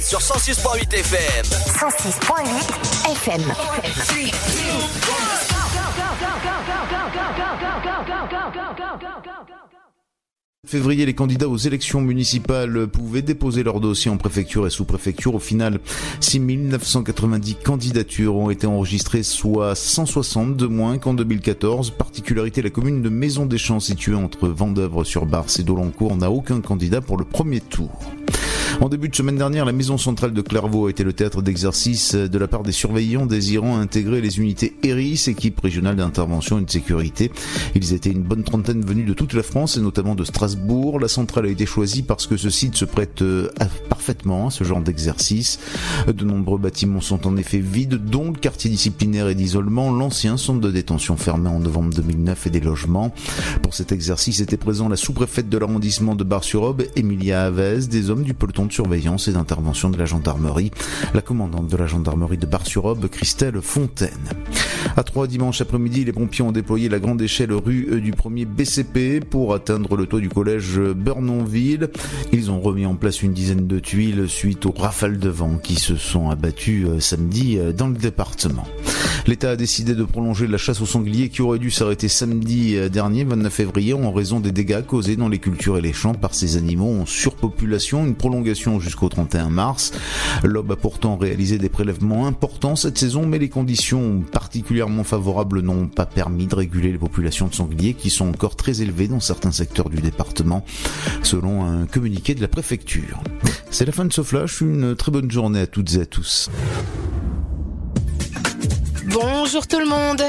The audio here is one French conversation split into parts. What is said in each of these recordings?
internet sur 106.8 FM. 106.8 FM. février, les candidats aux élections municipales pouvaient déposer leur dossier en préfecture et sous-préfecture. Au final, 6990 candidatures ont été enregistrées, soit 160 de moins qu'en 2014. Particularité, la commune de Maison des Champs, située entre Vendœuvre-sur-Barse et Dolencourt, n'a aucun candidat pour le premier tour. En début de semaine dernière, la maison centrale de Clairvaux a été le théâtre d'exercice de la part des surveillants désirant intégrer les unités ERIS, équipe régionale d'intervention et de sécurité. Ils étaient une bonne trentaine venus de toute la France et notamment de Strasbourg. La centrale a été choisie parce que ce site se prête euh, parfaitement à ce genre d'exercice. De nombreux bâtiments sont en effet vides, dont le quartier disciplinaire et d'isolement, l'ancien centre de détention fermé en novembre 2009 et des logements. Pour cet exercice était présent la sous-préfète de l'arrondissement de Bar-sur-Aube, Emilia Avez, des hommes du peloton surveillance et d'intervention de la gendarmerie, la commandante de la gendarmerie de Bar-sur-Aube, Christelle Fontaine. À trois dimanche après-midi, les pompiers ont déployé la grande échelle rue du premier BCP pour atteindre le toit du collège Bernonville. Ils ont remis en place une dizaine de tuiles suite aux rafales de vent qui se sont abattues euh, samedi euh, dans le département. L'État a décidé de prolonger la chasse aux sangliers qui aurait dû s'arrêter samedi euh, dernier, 29 février, en raison des dégâts causés dans les cultures et les champs par ces animaux en surpopulation. Une prolongation jusqu'au 31 mars. L'OB a pourtant réalisé des prélèvements importants cette saison, mais les conditions particulièrement favorables n'ont pas permis de réguler les populations de sangliers qui sont encore très élevées dans certains secteurs du département, selon un communiqué de la préfecture. C'est la fin de ce flash, une très bonne journée à toutes et à tous. Bonjour tout le monde.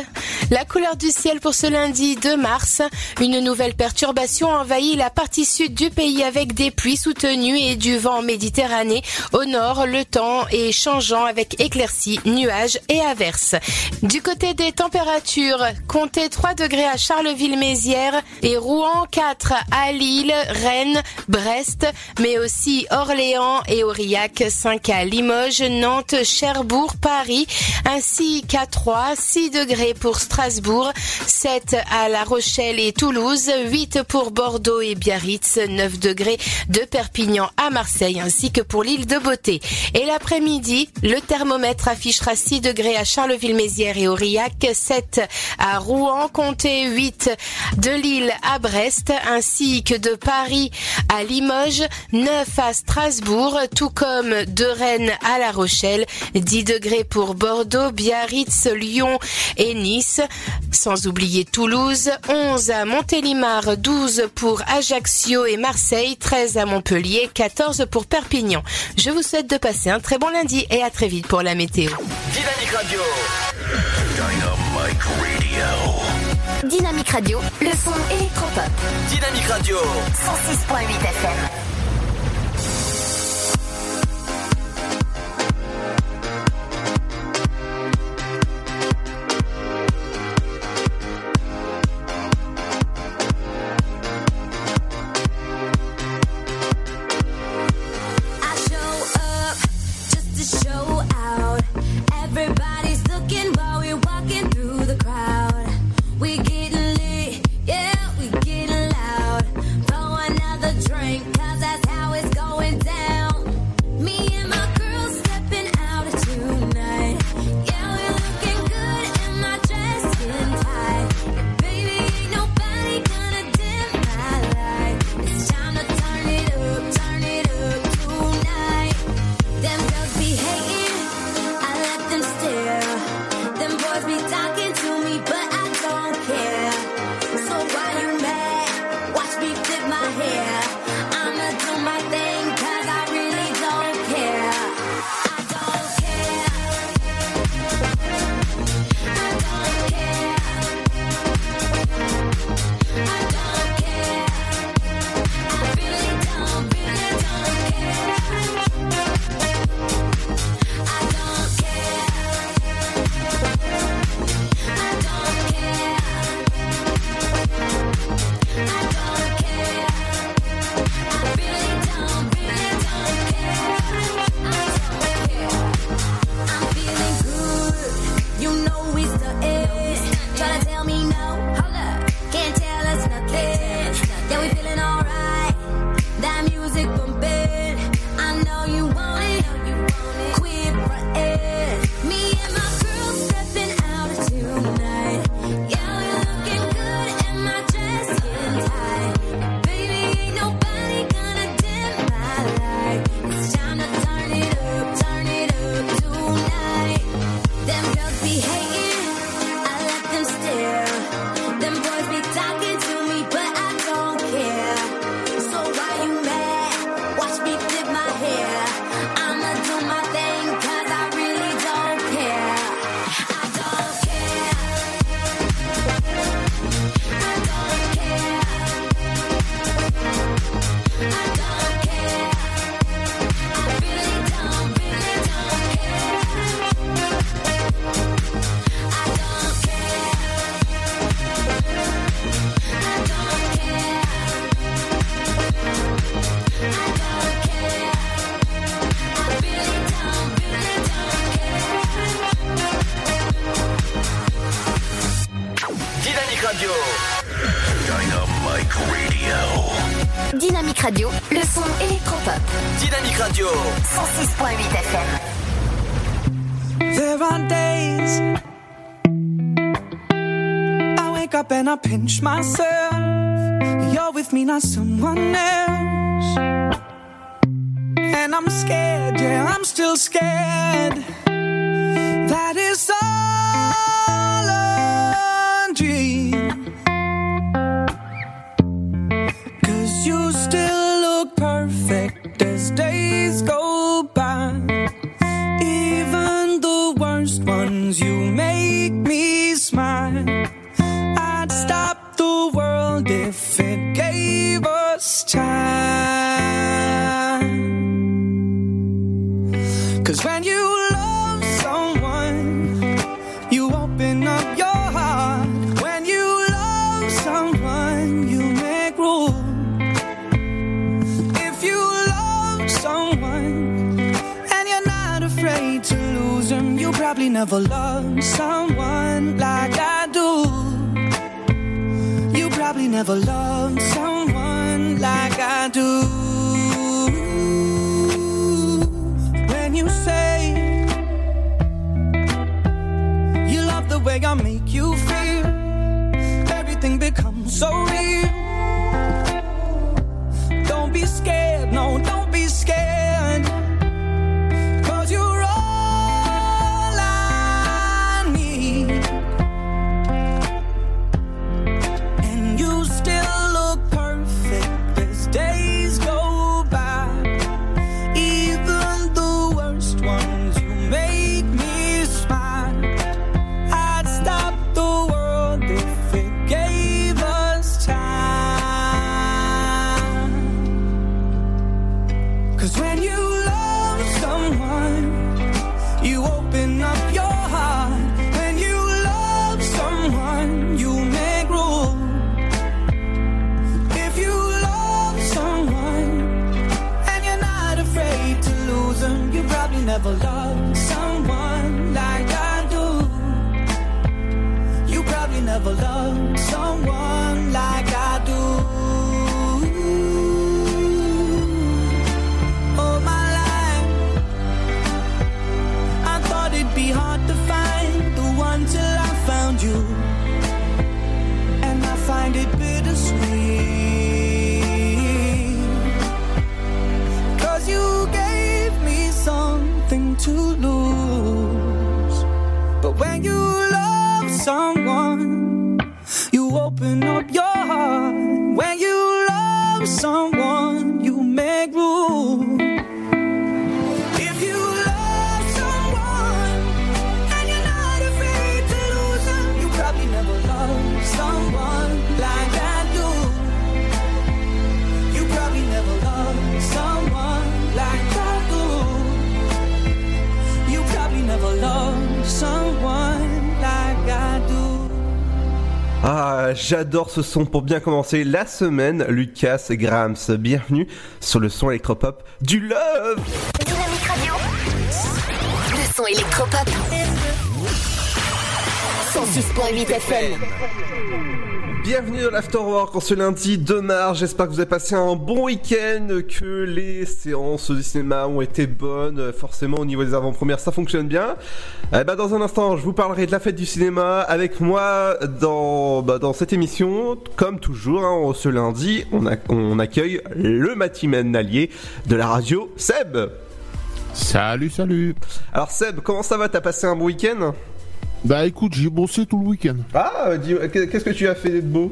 La couleur du ciel pour ce lundi 2 mars. Une nouvelle perturbation envahit la partie sud du pays avec des pluies soutenues et du vent méditerranéen. Au nord, le temps est changeant avec éclaircies, nuages et averses. Du côté des températures, comptez 3 degrés à Charleville-Mézières et Rouen 4 à Lille, Rennes, Brest, mais aussi Orléans et Aurillac 5 à Limoges, Nantes, Cherbourg, Paris, ainsi qu'à 3, 6 degrés pour Strasbourg, 7 à La Rochelle et Toulouse, 8 pour Bordeaux et Biarritz, 9 degrés de Perpignan à Marseille ainsi que pour l'île de Beauté. Et l'après-midi, le thermomètre affichera 6 degrés à Charleville-Mézières et Aurillac, 7 à Rouen, comptez 8 de Lille à Brest ainsi que de Paris à Limoges, 9 à Strasbourg, tout comme de Rennes à La Rochelle, 10 degrés pour Bordeaux, Biarritz, Lyon et Nice. Sans oublier Toulouse, 11 à Montélimar, 12 pour Ajaccio et Marseille, 13 à Montpellier, 14 pour Perpignan. Je vous souhaite de passer un très bon lundi et à très vite pour la météo. Dynamique Radio. Dynamique Radio. Dynamique Radio, le son électropop. Dynamique Radio. 106.8 FM. Cause pinch myself. You're with me, not someone else. Someone, and you're not afraid to lose them. You probably never loved someone like I do. You probably never loved someone like I do. When you say you love the way I make you feel, everything becomes so real. J'adore ce son pour bien commencer la semaine. Lucas Grams, bienvenue sur le son électropop du Love. Le son électropop. 106.8 FM. Bienvenue dans l'Afterwork en ce lundi 2 mars. J'espère que vous avez passé un bon week-end, que les séances du cinéma ont été bonnes. Forcément, au niveau des avant-premières, ça fonctionne bien. Eh ben, dans un instant, je vous parlerai de la fête du cinéma avec moi dans, bah, dans cette émission. Comme toujours, hein, ce lundi, on, a- on accueille le matinalier de la radio, Seb. Salut, salut. Alors Seb, comment ça va? T'as passé un bon week-end? Bah écoute, j'ai bossé tout le week-end. Ah, qu'est-ce que tu as fait de beau?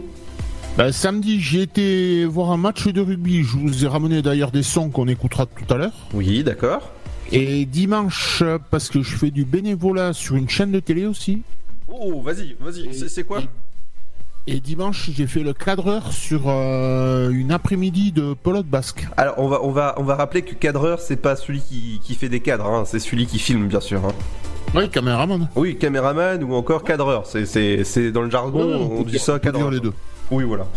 Bah samedi, j'ai été voir un match de rugby. Je vous ai ramené d'ailleurs des sons qu'on écoutera tout à l'heure. Oui, d'accord. Et dimanche, parce que je fais du bénévolat sur une chaîne de télé aussi. Oh, vas-y, vas-y. C'est- C'est quoi? Et dimanche, j'ai fait le cadreur sur euh, une après-midi de pelote basque. Alors, on va, on va, on va rappeler que cadreur, c'est pas celui qui, qui fait des cadres, hein, c'est celui qui filme, bien sûr. hein. Oui, caméraman. Oui, caméraman ou encore cadreur. C'est, dans le jargon, Ouais, on, dit ça cadreur. les deux. Oui, voilà.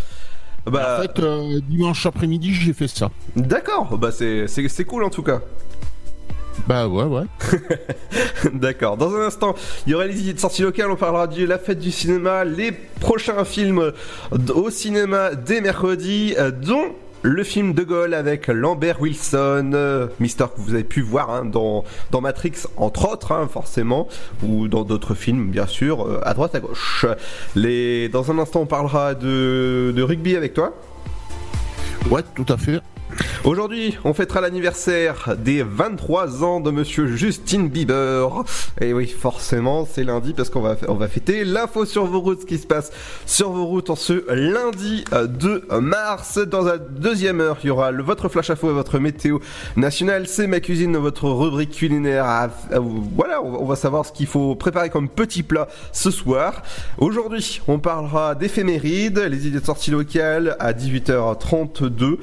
Bah, En fait, euh, dimanche après-midi, j'ai fait ça. d'accord. Bah, c'est cool en tout cas. Bah ouais, ouais. D'accord. Dans un instant, il y aura les idées de sortie locale. On parlera de la fête du cinéma, les prochains films au cinéma dès mercredi, euh, dont le film de Gaulle avec Lambert Wilson, euh, Mister que vous avez pu voir hein, dans, Matrix, entre autres, hein, forcément, ou dans d'autres films, bien sûr, euh, à droite, à gauche. Les... Dans un instant, on parlera de, de rugby avec toi. Ouais, tout à fait. Aujourd'hui, on fêtera l'anniversaire des 23 ans de monsieur Justin Bieber. Et oui, forcément, c'est lundi parce qu'on va, on va fêter l'info sur vos routes, ce qui se passe sur vos routes en ce lundi euh, 2 mars. Dans la deuxième heure, il y aura votre flash info et votre météo nationale. C'est ma cuisine, votre rubrique culinaire. Ah, ah, voilà, on on va savoir ce qu'il faut préparer comme petit plat ce soir. Aujourd'hui, on parlera d'éphémérides, les idées de sortie locale à 18h32.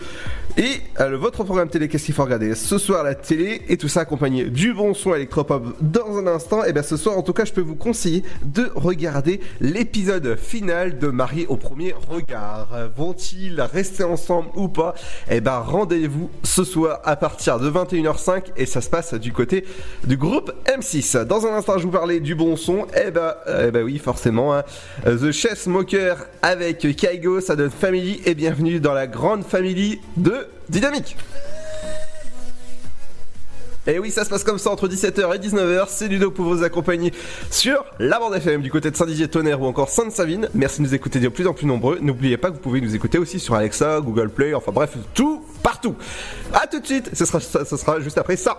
Et euh, votre programme télé, qu'est-ce qu'il faut regarder Ce soir, la télé, et tout ça accompagné du bon son électropop dans un instant. Et bien ce soir, en tout cas, je peux vous conseiller de regarder l'épisode final de Marie au premier regard. Euh, Vont-ils rester ensemble ou pas Et ben rendez-vous ce soir à partir de 21h05 et ça se passe du côté du groupe M6. Dans un instant, je vous parlais du bon son. Et ben, eh ben oui, forcément. hein. Euh, The Chess Smoker avec Kaigo, ça donne Family et bienvenue dans la grande famille de Dynamique. Et oui, ça se passe comme ça entre 17h et 19h. C'est Ludo pour vous accompagner sur la bande FM du côté de Saint-Dizier-Tonnerre ou encore Sainte-Savine. Merci de nous écouter de plus en plus nombreux. N'oubliez pas que vous pouvez nous écouter aussi sur Alexa, Google Play, enfin bref, tout, partout. A tout de suite, ce sera, ce sera juste après ça.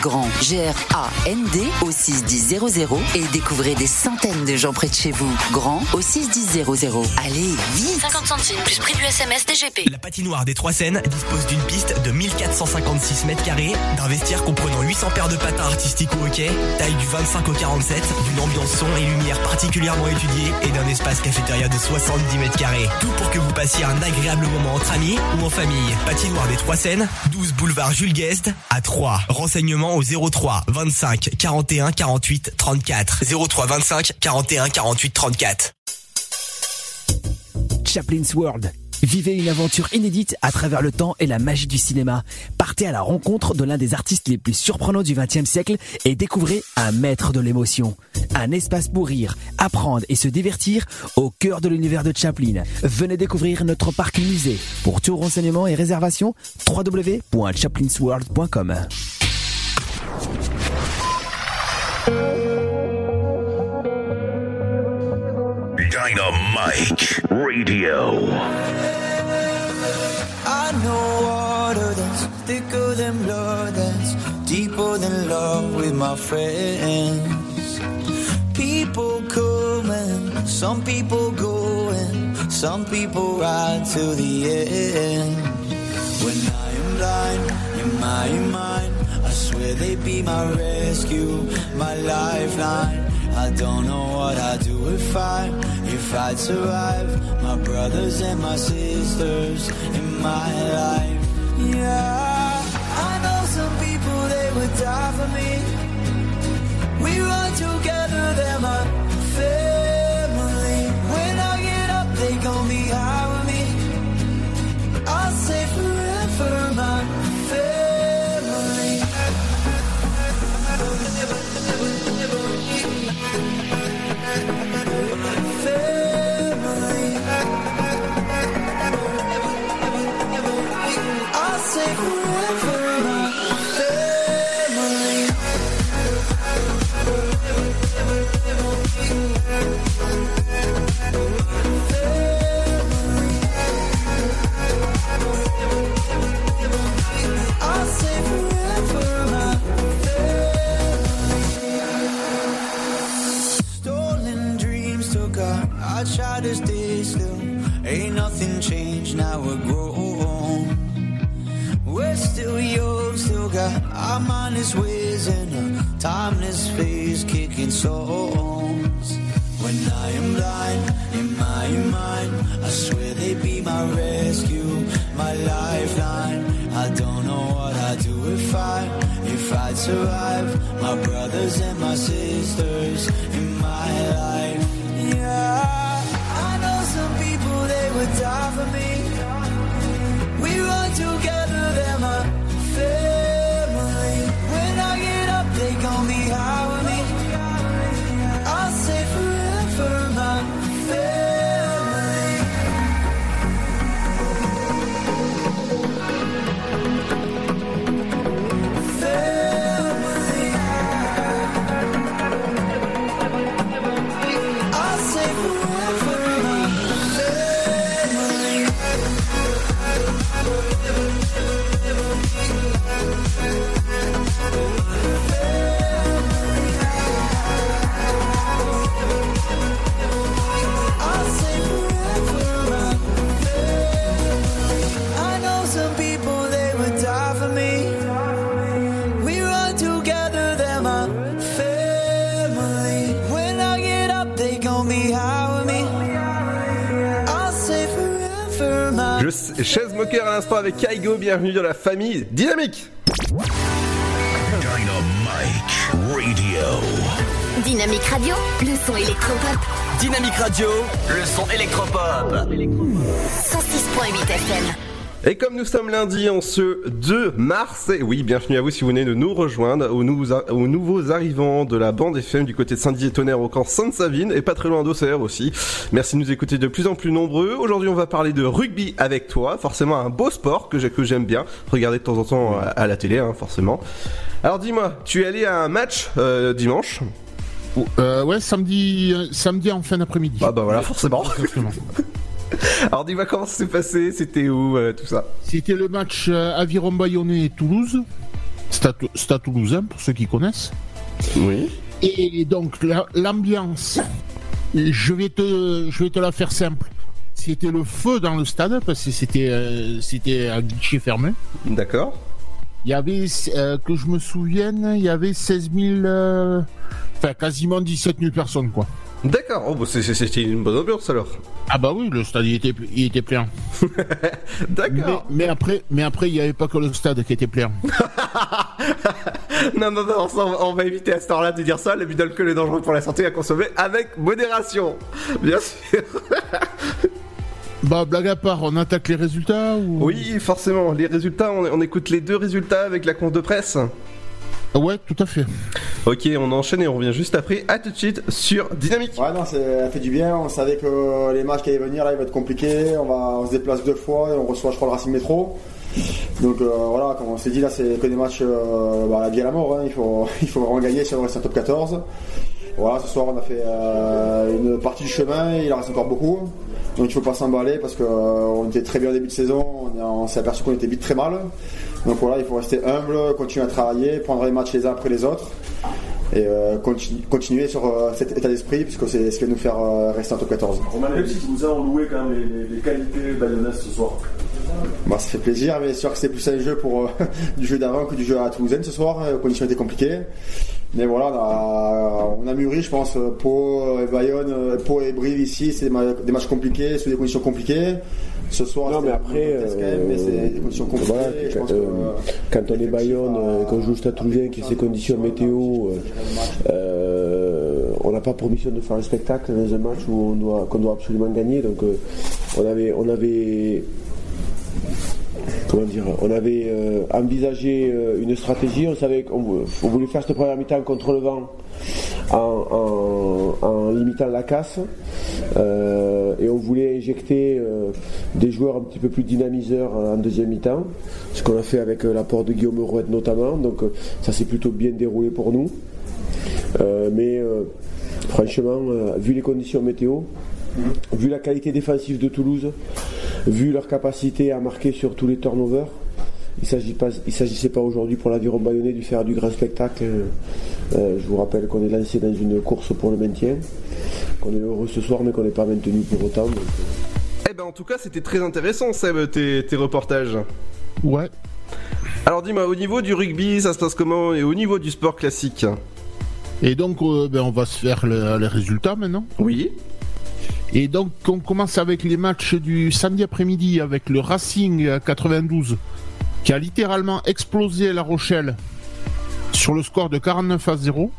grand G-R-A-N-D au 61000 et découvrez des centaines de gens près de chez vous. Grand au 61000. Allez, vite 50 centimes plus prix du SMS DGP. La patinoire des Trois Seines dispose d'une piste de 1456 mètres carrés, d'un vestiaire comprenant 800 paires de patins artistiques au hockey, taille du 25 au 47, d'une ambiance son et lumière particulièrement étudiée et d'un espace cafétéria de 70 mètres carrés. Tout pour que vous passiez un agréable moment entre amis ou en famille. Patinoire des Trois Seines, 12 boulevard Jules Guest à 3. Renseignements au 03 25 41 48 34. 03 25 41 48 34. Chaplin's World. Vivez une aventure inédite à travers le temps et la magie du cinéma. Partez à la rencontre de l'un des artistes les plus surprenants du XXe siècle et découvrez un maître de l'émotion. Un espace pour rire, apprendre et se divertir au cœur de l'univers de Chaplin. Venez découvrir notre parc musée. Pour tout renseignement et réservation, www.chaplinsworld.com. Dynamite Radio. I know water that's thicker than blood, that's deeper than love with my friends. People coming, some people going, some people ride to the end. When I am blind, you're my mind. I they'd be my rescue, my lifeline. I don't know what I'd do if I, if I'd survive. My brothers and my sisters in my life. Yeah, I know some people they would die for me. We run together, they're my family. When I get up, they gon' be high with me. I'll say forever, songs. When I am blind in my mind, I swear they be my rescue, my lifeline. I don't know what I'd do if I, if I'd survive. My brothers and my sisters in my life. Yeah, I know some people they would die for me. We run together, moqueur à l'instant avec Kaigo, bienvenue dans la famille dynamique. Dynamite Radio. Dynamique Radio, le son électropop. Dynamique Radio, le son électropop. 106.8 FM. Et comme nous sommes lundi en ce 2 mars, et oui, bienvenue à vous si vous venez de nous rejoindre, aux nouveaux, aux nouveaux arrivants de la bande FM du côté de Saint-Dié-Tonnerre au camp Sainte-Savine et pas très loin d'Auxerre aussi. Merci de nous écouter de plus en plus nombreux. Aujourd'hui, on va parler de rugby avec toi, forcément un beau sport que j'ai- que j'aime bien, regarder de temps en temps à, à la télé, hein, forcément. Alors dis-moi, tu es allé à un match euh, dimanche? Euh, ouais, samedi, euh, samedi en fin d'après-midi. Ah bah voilà, forcément. Alors dis-moi comment ça s'est passé, c'était où, euh, tout ça? C'était le match euh, Aviron Bayonnais et Toulouse. Stade, Stade Toulousain, pour ceux qui connaissent. Oui. Et donc, la- l'ambiance, je vais, te, je vais te la faire simple. C'était le feu dans le stade, parce que c'était euh, c'était à guichet fermé. D'accord. Il y avait, euh, que je me souvienne, il y avait 16 000, euh, enfin quasiment 17 000 personnes, quoi. D'accord, oh, bah, c'était une bonne ambiance alors. Ah bah oui, le stade il était, il était plein. D'accord. mais après, mais après il n'y avait pas que le stade qui était plein. Non, non, non, ça, on va- on va éviter à ce temps-là de dire ça. L'abus d'alcool est dangereux pour la santé à consommer avec modération. Bien sûr. Bah blague à part, on attaque les résultats ou Oui, forcément. Les résultats, on, on écoute les deux résultats avec la conf de presse. Ouais, tout à fait. Ok, on enchaîne et on revient juste après. À tout de suite sur Dynamique. Ouais, non, ça fait du bien. On savait que les matchs qui allaient venir, là, ils vont être compliqués. On, va, on se déplace deux fois et on reçoit, je crois, le Racing Métro. Donc euh, voilà, comme on s'est dit, là, c'est que des matchs euh, bah, à la vie à la mort. hein. Il, faut, il faut vraiment gagner si on reste en top 14. Voilà, ce soir, on a fait euh, une partie du chemin. Il en reste encore beaucoup. Donc il faut pas s'emballer parce qu'on était très bien au début de saison. On, on s'est aperçu qu'on était vite très mal. Donc voilà, il faut rester humble, continuer à travailler, prendre les matchs les uns après les autres et euh, continu- continuer sur euh, cet état d'esprit puisque c'est ce qui va nous faire euh, rester en top 14. Malgré si Toulousain ont loué quand même les, les- les qualités bayonnaises ce soir. Bah, ça fait plaisir, mais c'est sûr que c'est plus un jeu pour du jeu d'avant que du jeu à Toulousaine ce soir. Les conditions étaient compliquées. Mais voilà, on a, on a mûri, je pense. Pau, et Bayonne, euh, Pau et Brive ici, c'est des, ma- des matchs compliqués, sous des conditions compliquées. Ce soir, Non, mais après, quand même, mais c'est des conditions compliquées. Voilà, je pense euh, que, quand on est Bayonne, euh, qu'on joue au Stade Toulousain, qui a ses conditions météo, euh, euh, on n'a pas pour mission de faire un spectacle dans un match où on doit, qu'on doit absolument gagner. Donc euh, on avait, on avait, comment dire, on avait euh, envisagé euh, une stratégie. On voulait faire cette première mi-temps contre le vent en, en- en limitant la casse euh, et on voulait injecter des joueurs un petit peu plus dynamiseurs en deuxième mi-temps, ce qu'on a fait avec l'apport de Guillaume Rouette notamment. Donc ça s'est plutôt bien déroulé pour nous. Mais franchement, vu les conditions météo, vu la qualité défensive de Toulouse, vu leur capacité à marquer sur tous les turnovers, il s'agit pas, il s'agissait pas aujourd'hui pour l'aviron bayonnais de faire du grand spectacle. Euh, je vous rappelle qu'on est lancé dans une course pour le maintien, qu'on est heureux ce soir, mais qu'on n'est pas maintenu pour autant. donc, euh, Eh ben en tout cas, c'était très intéressant, Seb, tes, tes reportages. Ouais. Alors dis-moi, au niveau du rugby, ça se passe comment Et au niveau du sport classique? Et donc, euh, ben, on va se faire le- les résultats maintenant? Oui. Et donc, on commence avec les matchs du samedi après-midi avec le Racing euh, 92 qui a littéralement explosé La Rochelle sur le score de 49 à 0.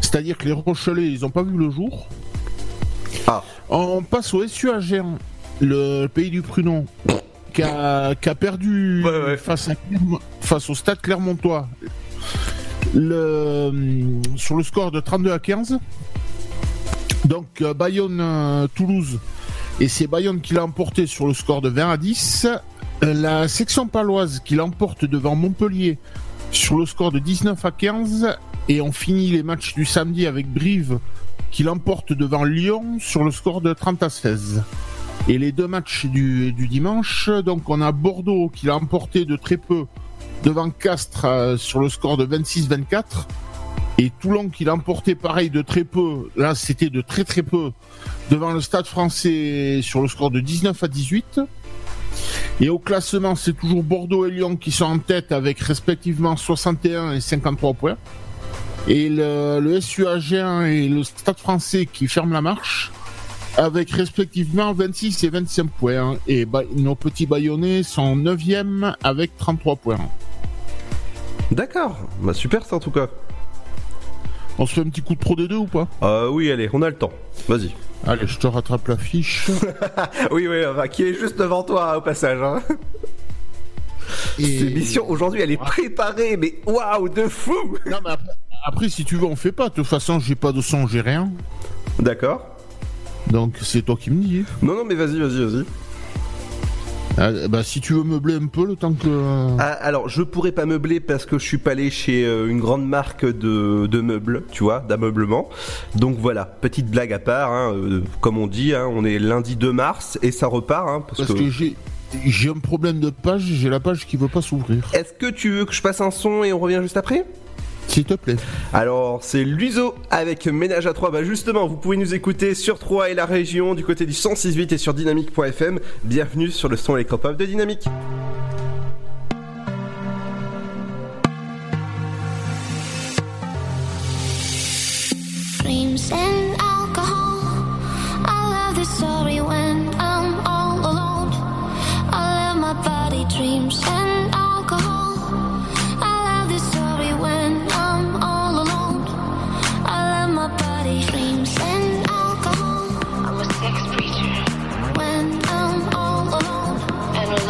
C'est-à-dire que les Rochelais, ils n'ont pas vu le jour. Ah. On passe au SU Agen, le pays du Prunon, qui a, qui a perdu Face, à Clermont- face au stade Clermontois le, hum, sur le score de 32 à 15. Donc euh, Bayonne euh, et c'est Bayonne qui l'a emporté sur le score de 20 à 10. Euh, la section paloise qui l'emporte devant Montpellier sur le score de 19 à 15 et on finit les matchs du samedi avec Brive qui l'emporte devant Lyon sur le score de 30 à 16. Et les deux matchs du, dimanche, donc on a Bordeaux qui l'a emporté de très peu devant Castres sur le score de 26-24 et Toulon qui l'a emporté pareil de très peu, là c'était de très très peu, devant le Stade français sur le score de 19 à 18. Et au classement, c'est toujours Bordeaux et Lyon qui sont en tête avec respectivement 61 et 53 points. Et le, le SU Agen et le Stade français qui ferment la marche avec respectivement 26 et 25 points. Et nos petits Bayonnais sont 9e avec 33 points. D'accord, bah super ça en tout cas. On se fait un petit coup de pro des deux ou pas Euh, oui, allez, on a le temps. Vas-y. Allez, je te rattrape la fiche. oui, oui, enfin, qui est juste devant toi au passage. Hein. Cette mission aujourd'hui, elle est préparée, mais waouh, de fou Non, mais après, après, si tu veux, on fait pas. De toute façon, j'ai pas de son, j'ai rien. D'accord. Donc, c'est toi qui me dis. Non, non, mais vas-y, vas-y, vas-y. Ah, bah, si tu veux meubler un peu le temps que. Ah, alors, je pourrais pas meubler parce que je suis pas allé chez euh, une grande marque de, de meubles, tu vois, d'ameublement. Donc voilà, petite blague à part, hein, euh, comme on dit, hein, on est lundi 2 mars et ça repart. Hein, parce, Parce que j'ai. J'ai un problème de page, j'ai la page qui veut pas s'ouvrir. Est-ce que tu veux que je passe un son et on revient juste après? S'il te plaît. Alors, c'est Luiso avec Ménage à 3. Bah justement, vous pouvez nous écouter sur 3 et la région du côté du 106.8 et sur dynamique.fm. Bienvenue sur le son électropop de Dynamique. Dreams and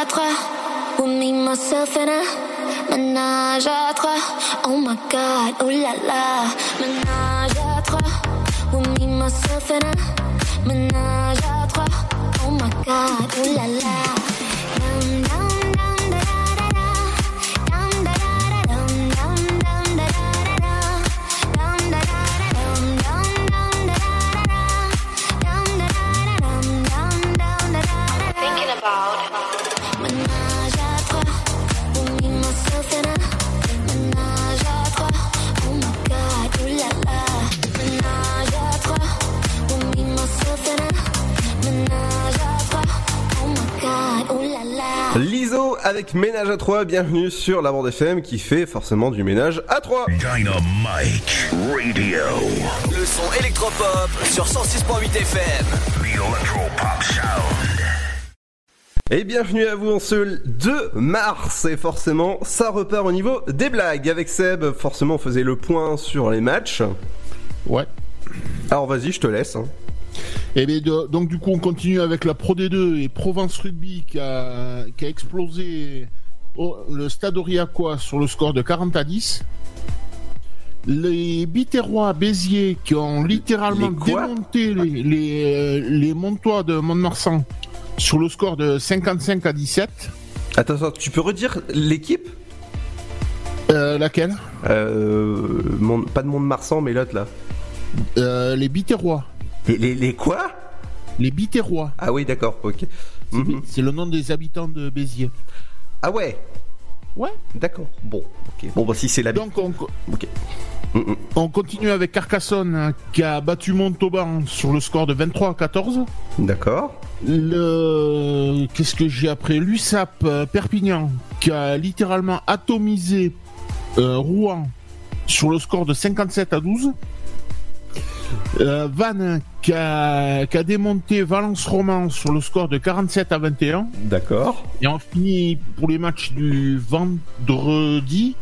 à trois. With me, myself and I. Ménage à trois. Oh my god, oh la la. Ménage à trois. With me, myself and I. Ménage à trois. Oh my god, oh la la. Avec Ménage à 3, bienvenue sur la bande FM qui fait forcément du ménage à 3. Dynamite Radio. Le son électropop sur 106.8 FM. The Electropop Sound. Et bienvenue à vous en ce 2 mars et forcément ça repart au niveau des blagues avec Seb, forcément on faisait le point sur les matchs. Ouais. Alors vas-y je te laisse. hein. Et bien, de- donc du coup, on continue avec la Pro D2 et Provence Rugby qui a, qui a explosé au- le Stade Aurillacois sur le score de 40 à 10. Les Biterrois Béziers qui ont littéralement Les démonté les, les, euh, les Montois de Mont-de-Marsan sur le score de 55 à 17. Attends, attends, tu peux redire l'équipe? Euh, laquelle? Euh, Pas de Mont-de-Marsan mais l'autre là. Euh, Les Biterrois. Les, les, les quoi Les Biterrois. Ah oui d'accord, ok. Mhm. C'est le nom des habitants de Béziers. Ah ouais Ouais. D'accord, bon, ok. Bon bah si c'est la... Donc on, Ok. Mhm. on continue avec Carcassonne hein, qui a battu Montauban sur le score de 23 à 14. D'accord. Le qu'est-ce que j'ai après? L'USAP euh, Perpignan qui a littéralement atomisé euh, Rouen sur le score de 57 à 12. Euh, Vannes qui a, qui a démonté Valence Roman sur le score de 47 à 21. D'accord. Et on finit pour les matchs du vendredi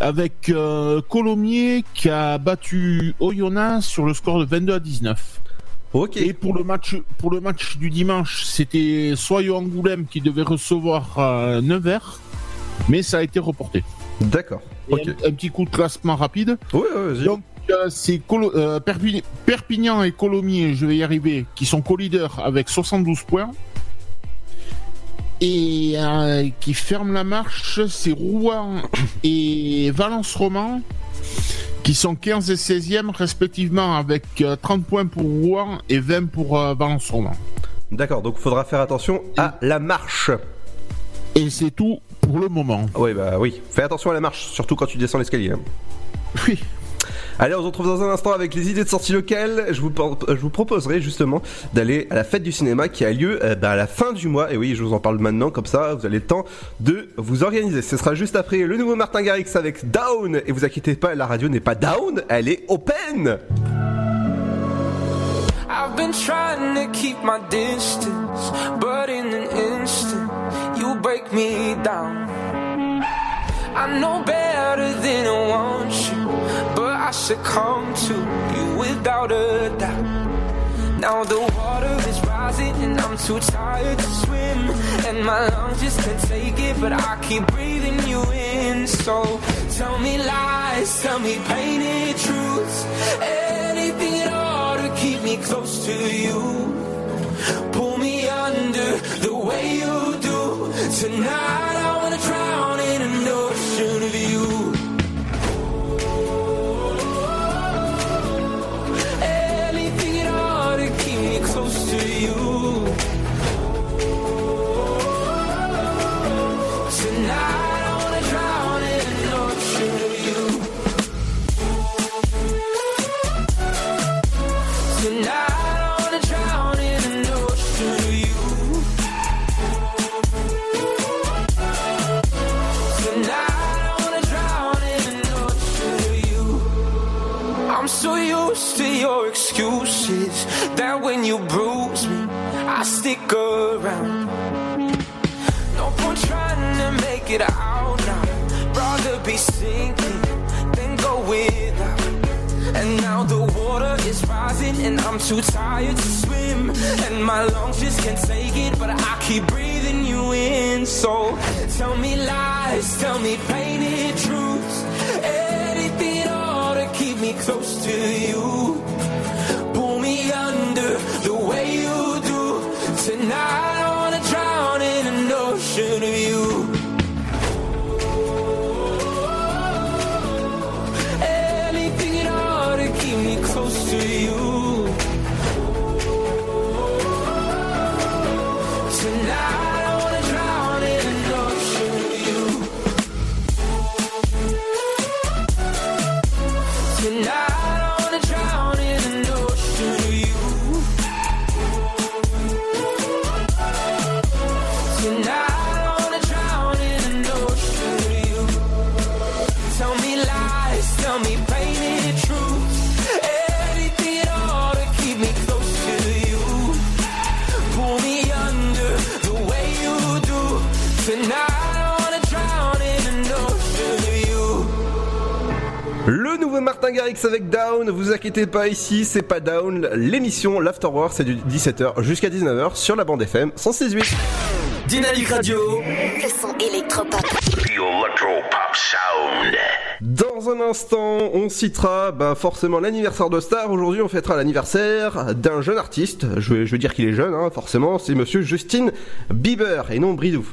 avec euh, Colomiers qui a battu Oyonnax sur le score de 22 à 19. Ok. Et pour le match, pour le match du dimanche, c'était Soyo Angoulême qui devait recevoir euh, Nevers, mais ça a été reporté. D'accord. Un, un petit coup de classement rapide. Ouais, vas-y. Donc c'est Colo- euh, Perpi- Perpignan et Colomiers, je vais y arriver, qui sont co-leaders avec 72 points. Et euh, qui ferment la marche, c'est Rouen et Valence Roman, qui sont 15 et 16e respectivement, avec euh, 30 points pour Rouen et 20 pour euh, Valence Roman. D'accord, donc faudra faire attention à la marche. Et c'est tout pour le moment. Oui, bah oui. Fais attention à la marche, surtout quand tu descends l'escalier. hein. Oui. Allez, on se retrouve dans un instant avec les idées de sortie locales. Je vous, je vous proposerai justement d'aller à la fête du cinéma qui a lieu euh, bah, à la fin du mois. Et oui, je vous en parle maintenant, comme ça vous avez le temps de vous organiser. Ce sera juste après le nouveau Martin Garrix avec Down. Et vous inquiétez pas, la radio n'est pas down, elle est open. I've been trying to keep my distance, but in an instant, you break me down. I know better than I want you, but I succumb to you without a doubt. Now the water is rising and I'm too tired to swim And my lungs just can't take it but I keep breathing you in. So tell me lies, tell me painted truths Anything at all to keep me close to you. Pull me under the way you do. Tonight I wanna drown excuses when you bruise me, I stick around. No point trying to make it out now. Rather be sinking than go without. And now the water is rising and I'm too tired to swim. And my lungs just can't take it, but I keep breathing you in. So tell me lies, tell me painted truths. Anything all to keep me close to you. Garrix avec Down, vous inquiétez pas ici, c'est pas Down, l'émission l'Afterwork c'est du 17h jusqu'à 19h sur la bande FM 168. Dynamique Radio. Le son électropop. The Electro Pop Sound. Dans un instant, on citera bah, forcément l'anniversaire de Star. Aujourd'hui, on fêtera l'anniversaire d'un jeune artiste. Je vais dire qu'il est jeune, hein, forcément. C'est monsieur Justin Bieber et non Bridou.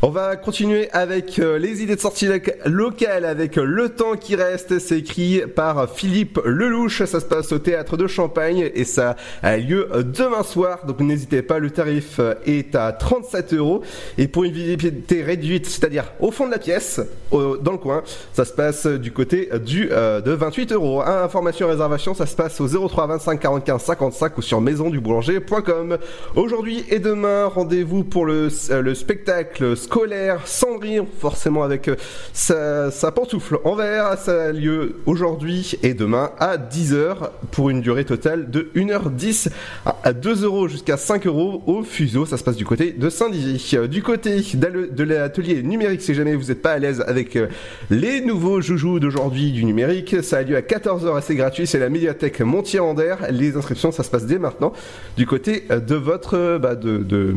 On va continuer avec euh, les idées de sortie loca- locales avec Le temps qui reste. C'est écrit par Philippe Lelouch. Ça se passe au théâtre de Champagne et ça a lieu demain soir. Donc n'hésitez pas, le tarif est à 37 euros. Et pour une visibilité réduite, c'est-à-dire au fond de la pièce, dans le coin, ça se passe du côté du, euh, de 28 euros. Hein, Information réservation, ça se passe au 03 25 45 55 ou sur maisonduboulanger.com. Aujourd'hui et demain, rendez-vous pour le, euh, le spectacle scolaire Cendrillon, forcément avec euh, sa, sa pantoufle en verre. Ça a lieu aujourd'hui et demain à 10h pour une durée totale de 1h10 à- à 2 euros jusqu'à 5 euros au fuseau. Ça se passe du côté de Saint-Dizier. Euh, Du côté de l'atelier numérique, si jamais vous n'êtes pas à l'aise avec euh, les nouveaux joujoux d'aujourd'hui du numérique, ça a lieu à 14h, c'est gratuit. C'est la médiathèque Montier-Ander. Les inscriptions, ça se passe dès maintenant du côté euh, de votre euh, bah, de, de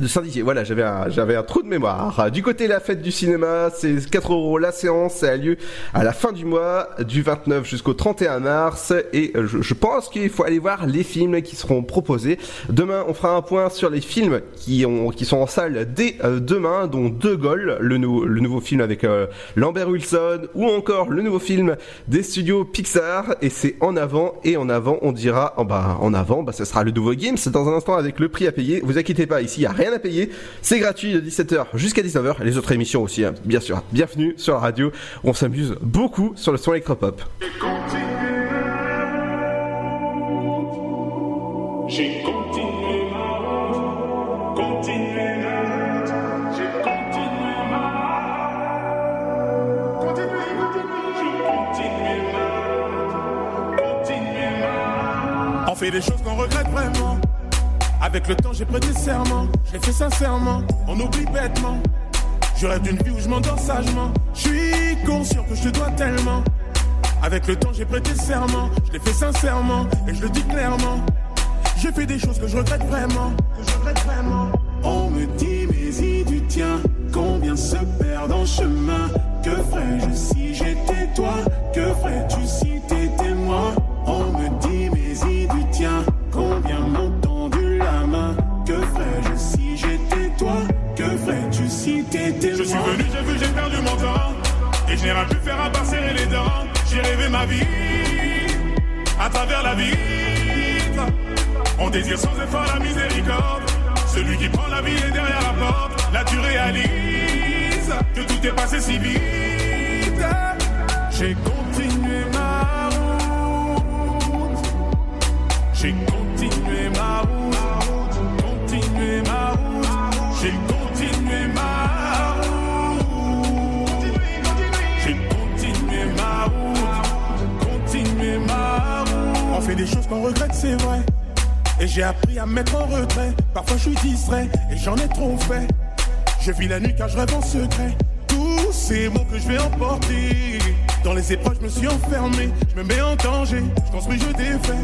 de Saint-Dizier, voilà, j'avais un, j'avais un trou de mémoire. Du côté de la fête du cinéma, c'est 4 euros la séance, ça a lieu à la fin du mois, du 29 jusqu'au 31 mars, et je, je pense qu'il faut aller voir les films qui seront proposés. Demain, on fera un point sur les films qui, ont, qui sont en salle dès euh, demain, dont De Gaulle, le, nou- le nouveau film avec euh, Lambert Wilson, ou encore le nouveau film des studios Pixar, et c'est en avant, et en avant, on dira, en, bah, en avant, bah, ce sera le nouveau Games, dans un instant avec le prix à payer. Vous inquiétez pas, ici, il rien à payer. C'est gratuit de 17h jusqu'à 19h. Les autres émissions aussi, hein, bien sûr. Bienvenue sur la radio. On s'amuse beaucoup sur le son électropop. J'ai continué ma route, continué ma route, j'ai continué ma route, continué, continué, j'ai continué ma route, continué ma route. On fait des choses qu'on regrette vraiment. Avec le temps, j'ai prêté serment. Je l'ai fait sincèrement. On oublie bêtement. Je rêve d'une vie où je m'endors sagement. Je suis conscient que je te dois tellement. Avec le temps, j'ai prêté serment. Je l'ai fait sincèrement. Et je le dis clairement. J'ai fait des choses que je regrette vraiment. Que je regrette vraiment. On me dit, mais y du tien. Combien se perdent en chemin? Que ferais-je si j'étais toi? Que ferais-tu si t'étais moi? Je n'ai pu faire à part les dents. J'ai rêvé ma vie à travers la vitre. On désire sans effort la miséricorde. Celui qui prend la vie est derrière la porte. Là tu réalises que tout est passé si vite. J'ai continué ma route. J'ai continué ma route. Continué ma route. J'ai fait des choses qu'on regrette, c'est vrai. Et j'ai appris à me mettre en retrait. Parfois je suis distrait et j'en ai trop fait. Je vis la nuit car je rêve en secret. Tous ces mots que je vais emporter. Dans les épreuves, je me suis enfermé. Je me mets en danger. Je construis, je défais.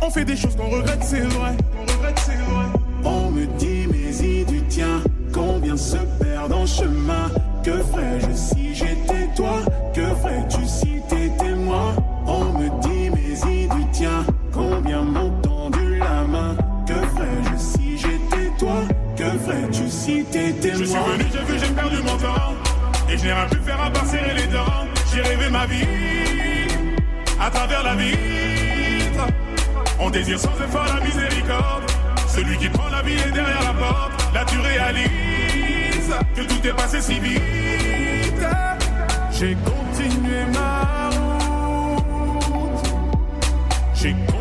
On fait des choses qu'on regrette, c'est vrai. Qu'on regrette, c'est vrai. On me dit, mais y du tien. Combien se perdent en chemin. Que ferais-je si j'étais toi? Que ferais-tu si t'étais moi? On Combien m'ont tendu la main Que ferais-je si j'étais toi? Que ferais-tu si t'étais Je suis moi? venu, j'ai vu, j'ai perdu mon temps. Et je n'ai rien pu faire à part serrer les dents. J'ai rêvé ma vie à travers la vitre. On désire sans effort la miséricorde. Celui qui prend la vie est derrière la porte. Là tu réalises que tout est passé si vite. J'ai continué ma route. J'ai continué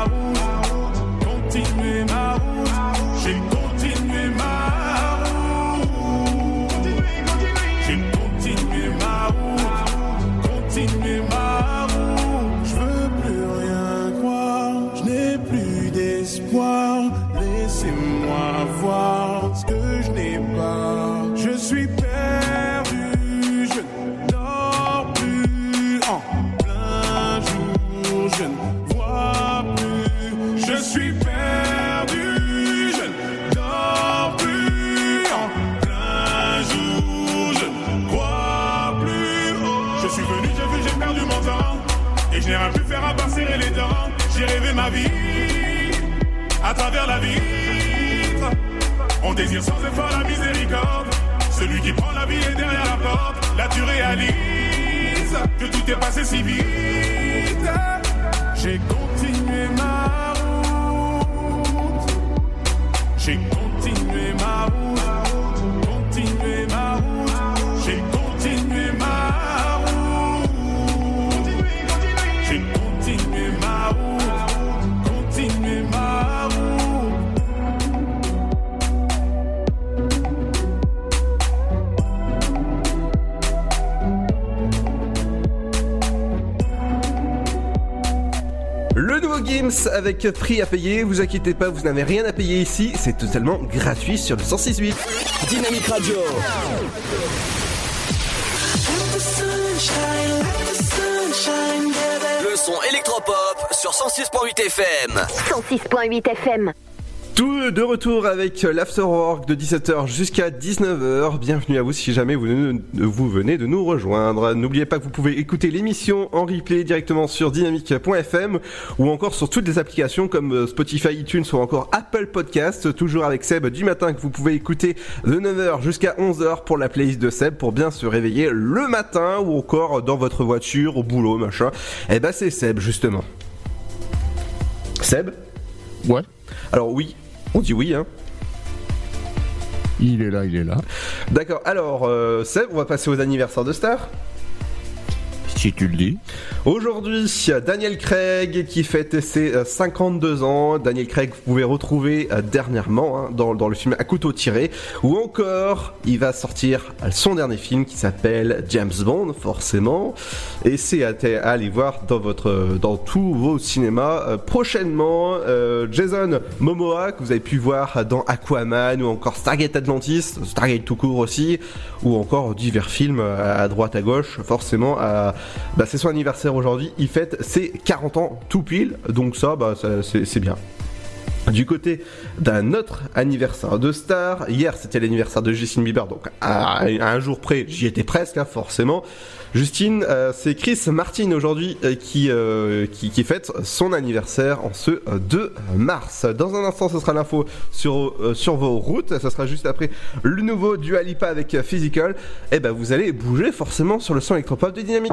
ma route. Ma route. J'ai continué ma route. J'ai continué ma route. Continué ma route. Je veux plus rien croire. Je n'ai plus d'espoir. Laissez-moi voir Avec prix à payer, vous inquiétez pas, vous n'avez rien à payer ici, c'est totalement gratuit sur le 106.8. Dynamique Radio. Le son électropop sur 106.8 FM. 106.8 FM. Tout de retour avec l'Afterwork de 17h jusqu'à 19h. Bienvenue à vous si jamais vous, vous venez de nous rejoindre. N'oubliez pas que vous pouvez écouter l'émission en replay directement sur dynamique.fm ou encore sur toutes les applications comme Spotify, iTunes ou encore Apple Podcast. Toujours avec Seb du matin que vous pouvez écouter de 9h jusqu'à 11h pour la playlist de Seb pour bien se réveiller le matin ou encore dans votre voiture, au boulot, machin. Et ben c'est Seb justement. Seb? Ouais. Alors oui, on dit oui, hein. Il est là, il est là. D'accord, alors euh, Seb, on va passer aux anniversaires de stars. Si tu le dis. Aujourd'hui, Daniel Craig qui fête ses euh, 52 ans. Daniel Craig, vous pouvez retrouver euh, dernièrement hein, dans, dans le film À couteau tiré. Ou encore, il va sortir son dernier film qui s'appelle James Bond, forcément. Et c'est à, aller voir dans, votre, dans tous vos cinémas. Euh, prochainement, euh, Jason Momoa, que vous avez pu voir dans Aquaman ou encore Stargate Atlantis, Stargate tout court aussi, ou encore divers films à, à droite à gauche, forcément. À, bah, c'est son anniversaire aujourd'hui, il fête ses 40 ans tout pile, donc ça, bah, c'est bien. Du côté d'un autre anniversaire de star, hier c'était l'anniversaire de Justin Bieber, donc à, à un jour près, j'y étais presque, hein, forcément. Justine, euh, c'est Chris Martin aujourd'hui euh, qui, euh, qui, fête son anniversaire en ce euh, 2 mars. Dans un instant, ce sera l'info sur, euh, sur vos routes. Ça sera juste après le nouveau Dua Lipa avec euh, Physical. Et ben vous allez bouger forcément sur le son électropop de Dynamique.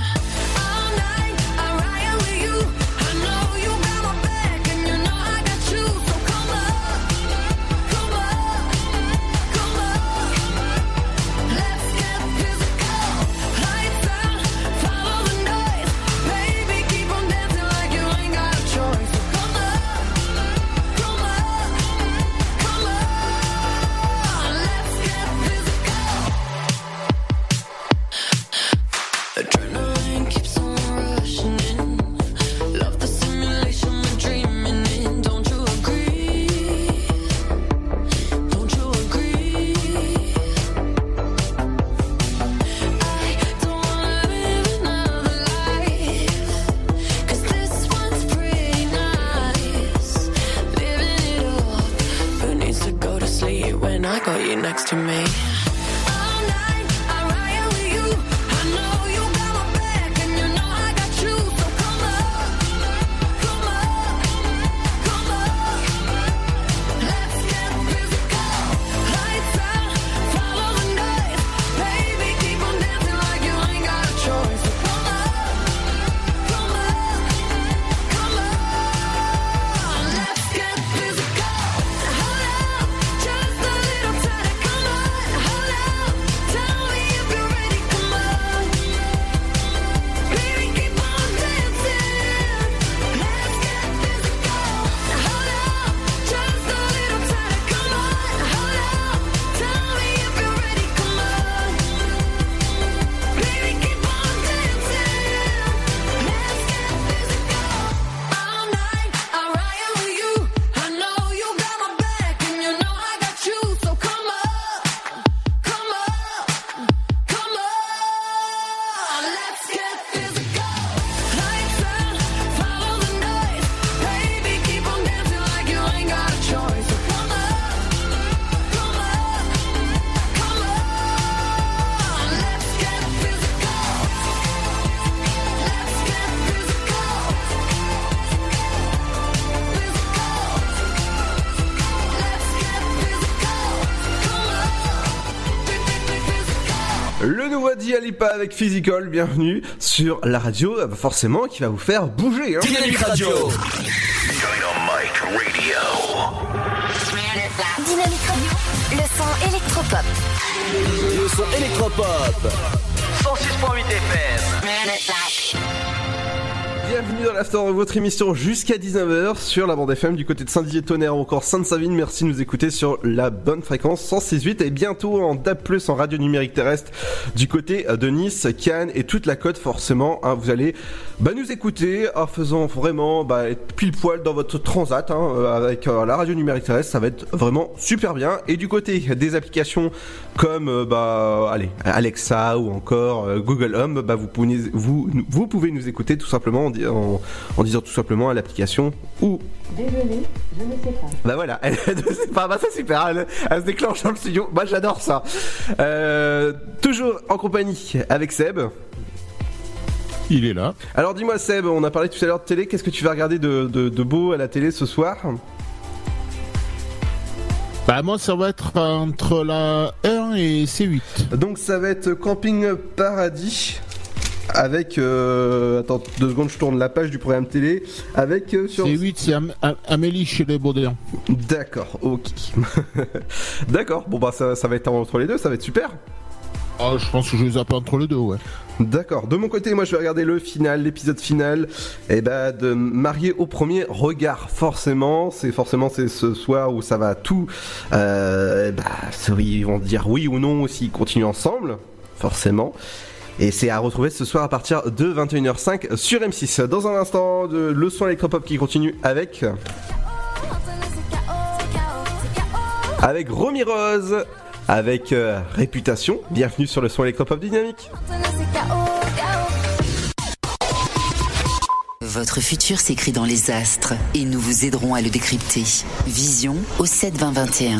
Lipa avec Physical, bienvenue sur la radio, euh, forcément qui va vous faire bouger. Hein. Dynamique Radio. Dynamite Radio. Dynamique Radio, le son électropop. Le son électropop. 106.8 FM. Bienvenue dans l'After, votre émission jusqu'à 19h sur la bande FM du côté de Saint-Didier-Tonnerre ou encore Sainte-Savine. Merci de nous écouter sur la bonne fréquence 106.8 et bientôt en DAB+, en radio numérique terrestre du côté de Nice, Cannes et toute la côte forcément. hein, vous allez bah, nous écouter en faisant vraiment bah, être pile poil dans votre transat hein, euh, avec euh, la radio numérique terrestre. Ça va être vraiment super bien. Et du côté des applications comme euh, bah, allez, Alexa ou encore Google Home, vous, pouvez, nous écouter tout simplement en, en- en disant tout simplement à l'application ou Désolé, je ne sais pas. bah voilà, elle ne sait pas, bah ça super, elle, elle se déclenche dans le studio, moi j'adore ça. Euh, toujours en compagnie avec Seb. Il est là. Alors dis-moi Seb, on a parlé tout à l'heure de télé, qu'est-ce que tu vas regarder de, de- de beau à la télé ce soir? Bah moi ça va être entre la 1 et C8. Donc ça va être Camping Paradis avec... euh, attends deux secondes, je tourne la page du programme télé avec... euh, sur... C8 c'est Am- Am- Amélie chez les Baudins. D'accord, ok. D'accord, bon bah ça, ça va être entre les deux, ça va être super. Ah, je pense que je les zappe entre les deux, ouais. D'accord. De mon côté, moi, je vais regarder le final, l'épisode final, et bah de marier au premier regard. Forcément, c'est forcément c'est ce soir où ça va tout. Euh, bah, ça, ils vont dire oui ou non s'ils continuent ensemble, forcément. Et c'est à retrouver ce soir à partir de 21h05 sur M6. Dans un instant, de le son électropop qui continue avec. Avec Romy Rose, avec euh, Réputation. Bienvenue sur le son électropop dynamique. Votre futur s'écrit dans les astres et nous vous aiderons à le décrypter. Vision au 7 20 21.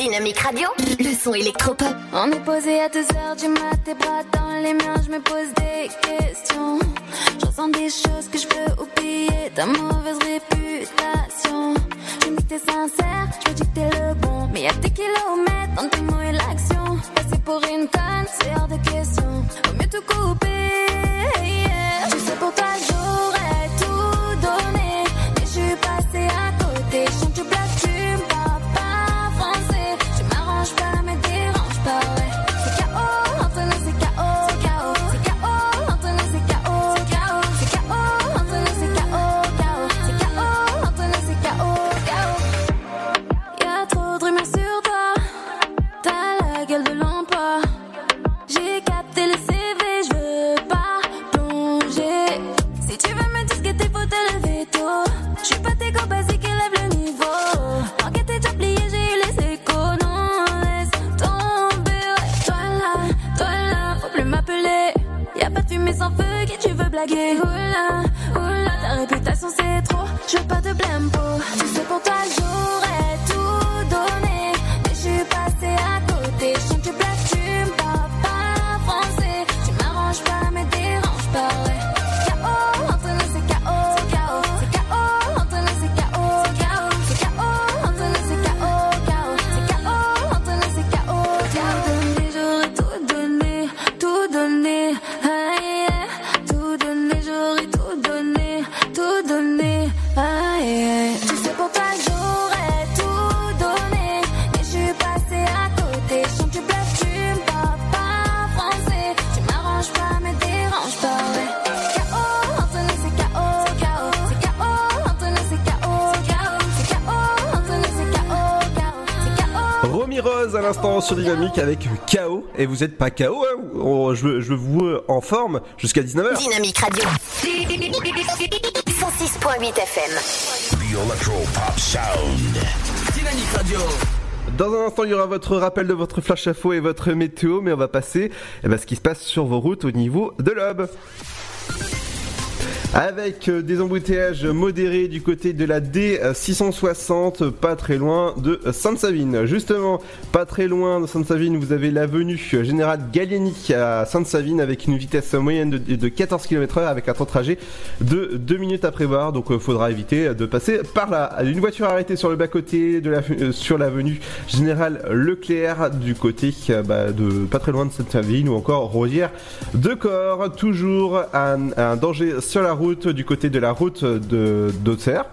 Dynamique Radio, le son électropop. On est posé à 2h du mat, tes bras dans les miens, je me pose des questions. Je ressens des choses que je peux oublier, ta mauvaise réputation. Je me dis que t'es sincère, je me dis que t'es le bon. Mais y'a des kilomètres entre tes mots et l'action. Passer pour une conne, c'est hors de question. Vaut mieux tout couper. yeah. Tu sais, pour toi, j'aurais blaguer? Oula, oula, ta réputation c'est trop. Je veux pas de blempo. Tu sais, pour toi, j'aurais l'instant sur Dynamique avec KO. Et vous êtes pas KO, hein je, veux- je vous euh, en forme jusqu'à 19h. Dynamique Radio. 106.8 FM. The Electro Pop Sound. Dynamique Radio. Dans un instant, il y aura votre rappel de votre flash info et votre météo, mais on va passer à ce qui se passe sur vos routes au niveau de l'Aube. Avec euh, des embouteillages modérés du côté de la D660, pas très loin de Sainte-Savine. Justement, pas très loin de Sainte-Savine, vous avez l'avenue Général Gallieni à Sainte-Savine avec une vitesse moyenne de, de 14 km/h avec un temps de trajet de 2 minutes à prévoir. Donc, il faudra éviter de passer par là. Une voiture arrêtée sur le bas-côté de la, euh, sur l'avenue Général Leclerc du côté euh, bah, de pas très loin de Sainte-Savine ou encore Rosière de Corps. Toujours un danger sur la route du côté de la route de d'Auxerre.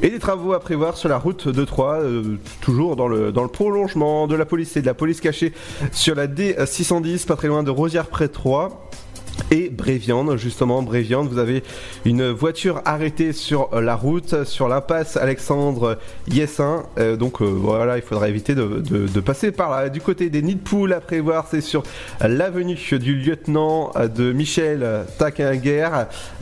Et des travaux à prévoir sur la route de Troyes, euh, toujours dans le, dans le prolongement de la police et de la police cachée sur la D610, pas très loin de Rosière près Troyes. Et Bréviande, justement, Bréviande, vous avez une voiture arrêtée sur euh, la route, sur l'impasse Alexandre Yessin. Euh, donc euh, voilà, il faudra éviter de, passer par là. Du côté des nids de poules à prévoir, c'est sur l'avenue du lieutenant de Michel Taquinguer,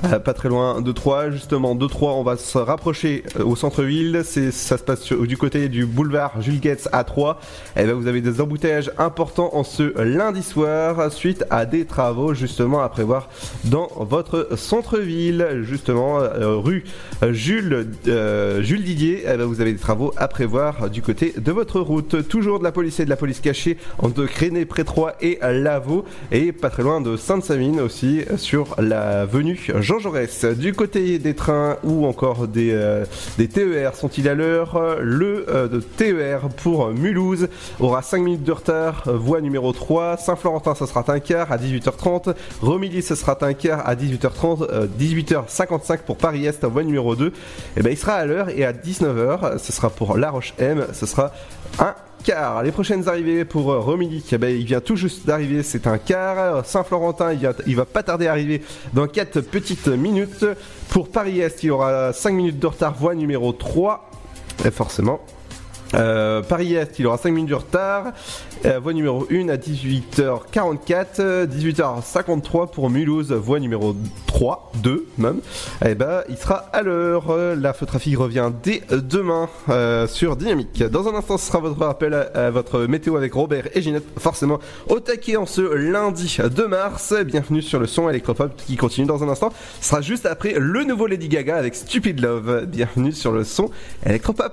euh, pas très loin de Troyes. Justement, de Troyes, on va se rapprocher au centre-ville. Ça se passe du côté du boulevard Jules Guetz à Troyes. Et ben, vous avez des embouteillages importants en ce lundi soir suite à des travaux justement prévoir dans votre centre-ville. Justement, euh, rue Jules, euh, Jules Didier, eh ben, vous avez des travaux à prévoir du côté de votre route. Toujours de la police et de la police cachée entre Créné, Prétroy et Lavaux. Et pas très loin de Sainte-Savine aussi sur la venue Jean Jaurès. Du côté des trains ou encore des, euh, des TER sont-ils à l'heure? Le de TER pour Mulhouse aura 5 minutes de retard, voie numéro 3. Saint-Florentin, ce sera un quart à 18h30. Romilly, ce sera un quart à 18h30. euh, 18h55 pour Paris-Est, voie numéro 2. Et ben, il sera à l'heure et à 19h, ce sera pour La Roche-M, ce sera un quart. Les prochaines arrivées pour euh, Romilly, eh ben, il vient tout juste d'arriver, c'est un quart. Saint-Florentin, il, il va pas tarder à arriver dans 4 petites minutes. Pour Paris-Est, il aura 5 minutes de retard, voie numéro 3. Et forcément. Euh, Paris-Est, il aura 5 minutes de retard. Euh, voie numéro 1 à 18h44. euh, 18h53 pour Mulhouse, voie numéro 3, 2 même. Et ben, il sera à l'heure. Euh, La feu trafic revient dès demain euh, sur Dynamique. Dans un instant, ce sera votre rappel à, à votre météo avec Robert et Ginette, forcément au taquet en ce lundi 2 mars. Bienvenue sur le son électropop qui continue dans un instant. Ce sera juste après le nouveau Lady Gaga avec Stupid Love. Bienvenue sur le son électropop.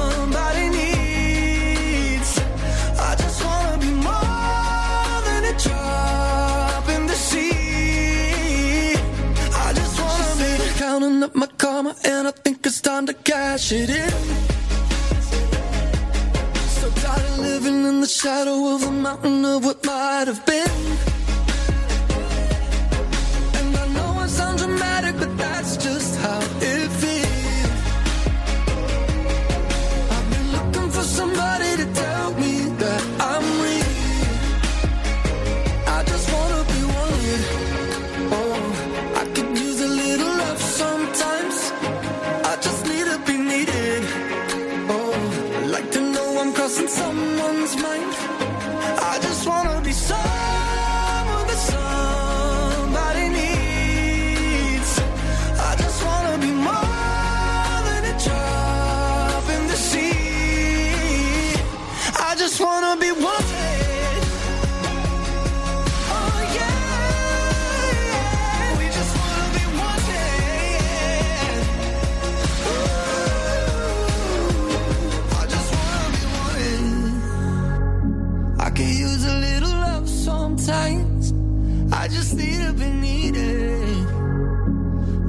up my karma, and I think it's time to cash it in. So tired of living in the shadow of the mountain of what might have been. Just need to be needed.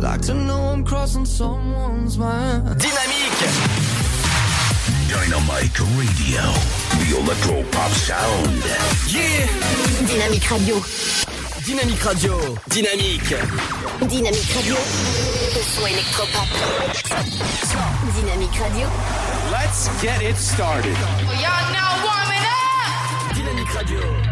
Like to know I'm crossing someone's mind. Dynamique Dynamite Radio. The electro pop sound. Yeah Dynamique Radio. Dynamique Radio. Dynamique. Dynamique Radio. Le son électropop. Dynamique Radio. Let's get it started. Y'all now warming up. Dynamique Radio.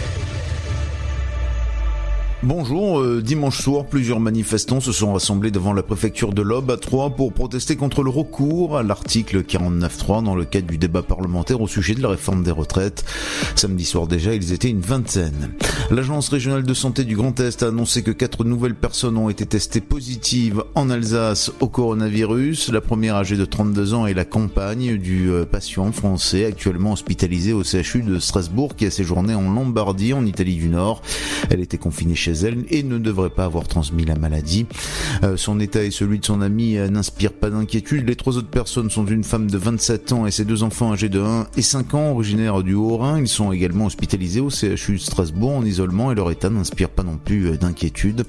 Bonjour, euh, dimanche soir, plusieurs manifestants se sont rassemblés devant la préfecture de l'Aube à Troyes pour protester contre le recours à l'article 49.3 dans le cadre du débat parlementaire au sujet de la réforme des retraites. Samedi soir déjà, ils étaient une vingtaine. L'agence régionale de santé du Grand Est a annoncé que quatre nouvelles personnes ont été testées positives en Alsace au coronavirus. La première âgée de 32 ans est la compagne du euh, patient français actuellement hospitalisé au CHU de Strasbourg qui a séjourné en Lombardie en Italie du Nord. Elle était confinée chez elle et ne devrait pas avoir transmis la maladie. Euh, son état et celui de son ami euh, n'inspirent pas d'inquiétude. Les trois autres personnes sont une femme de 27 ans et ses deux enfants âgés de 1 et 5 ans, originaires du Haut-Rhin. Ils sont également hospitalisés au CHU de Strasbourg en isolement et leur état n'inspire pas non plus euh, d'inquiétude.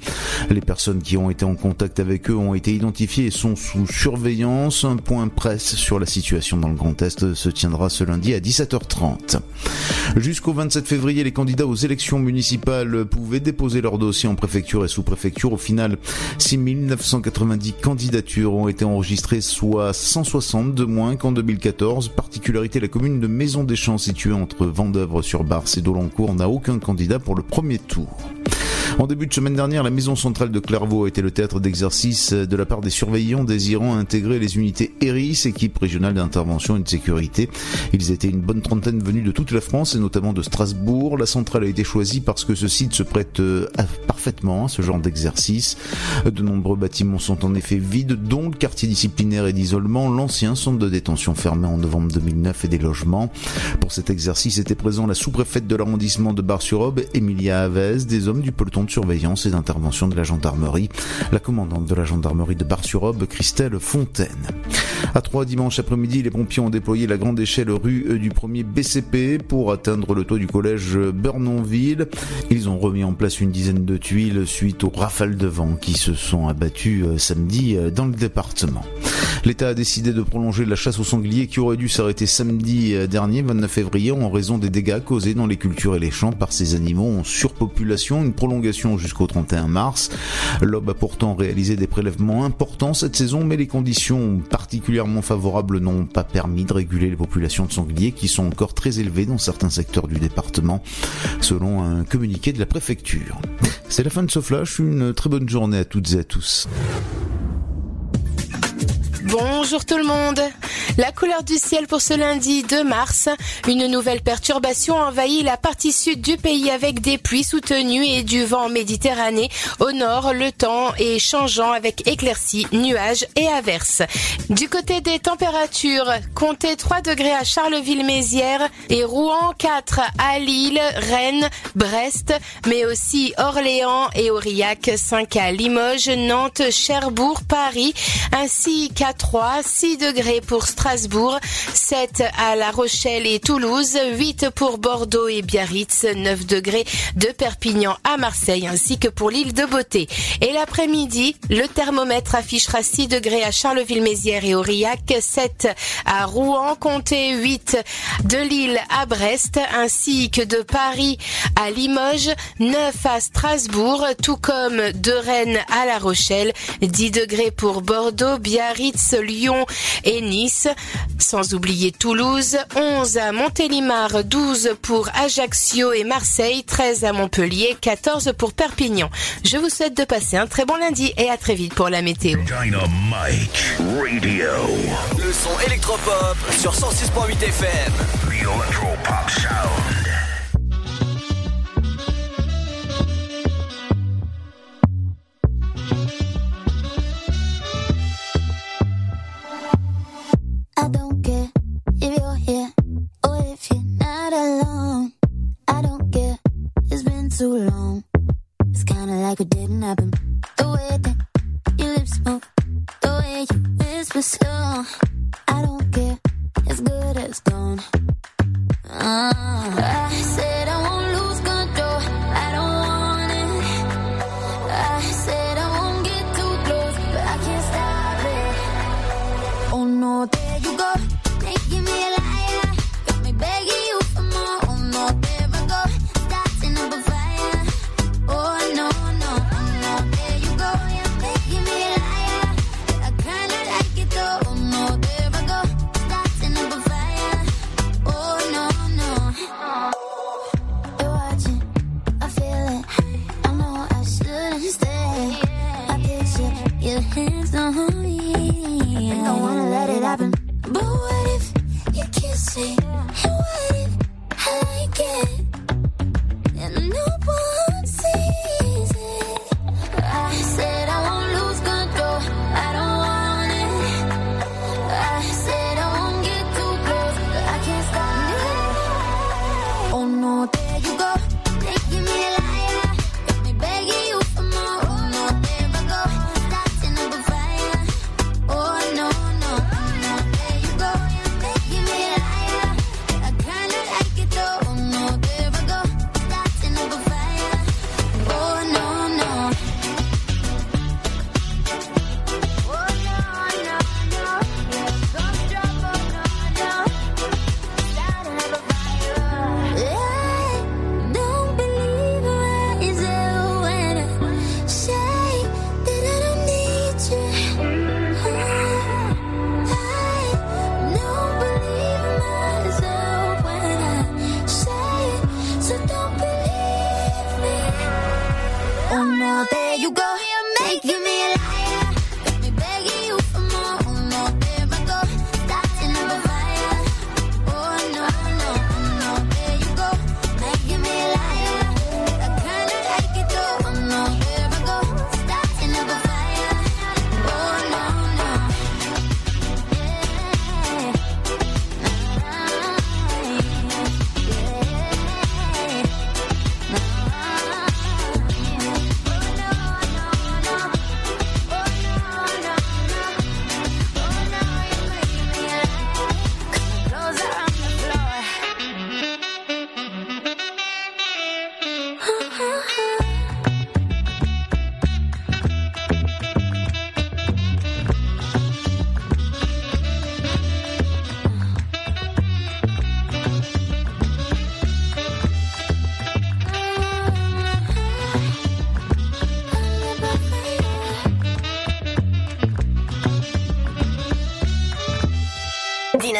Les personnes qui ont été en contact avec eux ont été identifiées et sont sous surveillance. Un point presse sur la situation dans le Grand Est se tiendra ce lundi à 17h30. Jusqu'au 27 février, les candidats aux élections municipales pouvaient déposer leur dossier en préfecture et sous-préfecture. Au final, 6990 candidatures ont été enregistrées, soit 160 de moins qu'en 2014. Particularité, la commune de Maison des Champs, située entre Vendœuvre-sur-Barse et Dolencourt, n'a aucun candidat pour le premier tour. En début de semaine dernière, la maison centrale de Clairvaux a été le théâtre d'exercice de la part des surveillants désirant intégrer les unités ERIS, équipe régionale d'intervention et de sécurité. Ils étaient une bonne trentaine venus de toute la France et notamment de Strasbourg. La centrale a été choisie parce que ce site se prête euh, parfaitement à ce genre d'exercice. De nombreux bâtiments sont en effet vides, dont le quartier disciplinaire et d'isolement, l'ancien centre de détention fermé en novembre 2009 et des logements. Pour cet exercice était présent la sous-préfète de l'arrondissement de Bar-sur-Aube, Emilia Avez, des hommes du peloton de surveillance et d'intervention de la gendarmerie, la commandante de la gendarmerie de Bar-sur-Aube, Christelle Fontaine. À 3 dimanche après-midi, les pompiers ont déployé la grande échelle rue du premier BCP pour atteindre le toit du collège Bernonville. Ils ont remis en place une dizaine de tuiles suite aux rafales de vent qui se sont abattues euh, samedi euh, dans le département. L'État a décidé de prolonger la chasse aux sangliers qui aurait dû s'arrêter samedi euh, dernier, 29 février, en raison des dégâts causés dans les cultures et les champs par ces animaux en surpopulation. Une prolongation jusqu'au 31 mars. L'OB a pourtant réalisé des prélèvements importants cette saison, mais les conditions particulièrement favorables n'ont pas permis de réguler les populations de sangliers qui sont encore très élevées dans certains secteurs du département, selon un communiqué de la préfecture. C'est la fin de ce flash, une très bonne journée à toutes et à tous. Bonjour tout le monde. La couleur du ciel pour ce lundi 2 mars. Une nouvelle perturbation envahit la partie sud du pays avec des pluies soutenues et du vent méditerranéen. Au nord, le temps est changeant avec éclaircies, nuages et averses. Du côté des températures, comptez 3 degrés à Charleville-Mézières et Rouen 4 à Lille, Rennes, Brest, mais aussi Orléans et Aurillac 5 à Limoges, Nantes, Cherbourg, Paris, ainsi qu'à 3, 6 degrés pour Strasbourg, 7 à La Rochelle et Toulouse, 8 pour Bordeaux et Biarritz, 9 degrés de Perpignan à Marseille ainsi que pour l'île de Beauté. Et l'après-midi, le thermomètre affichera 6 degrés à Charleville-Mézières et Aurillac, 7 à Rouen, comptez 8 de Lille à Brest ainsi que de Paris à Limoges, 9 à Strasbourg, tout comme de Rennes à La Rochelle, 10 degrés pour Bordeaux, Biarritz, Lyon et Nice, sans oublier Toulouse, 11 à Montélimar, 12 pour Ajaccio et Marseille, 13 à Montpellier, 14 pour Perpignan. Je vous souhaite de passer un très bon lundi et à très vite pour la météo. Dynamite Radio. Le son électropop sur 106.8 FM. The Electropop Sound. If you're here or if you're not alone. I don't care, it's been too long. It's kinda like it didn't happen. The way that your lips move, the way you whisper slow. I don't care, it's good as gone. Ah, I said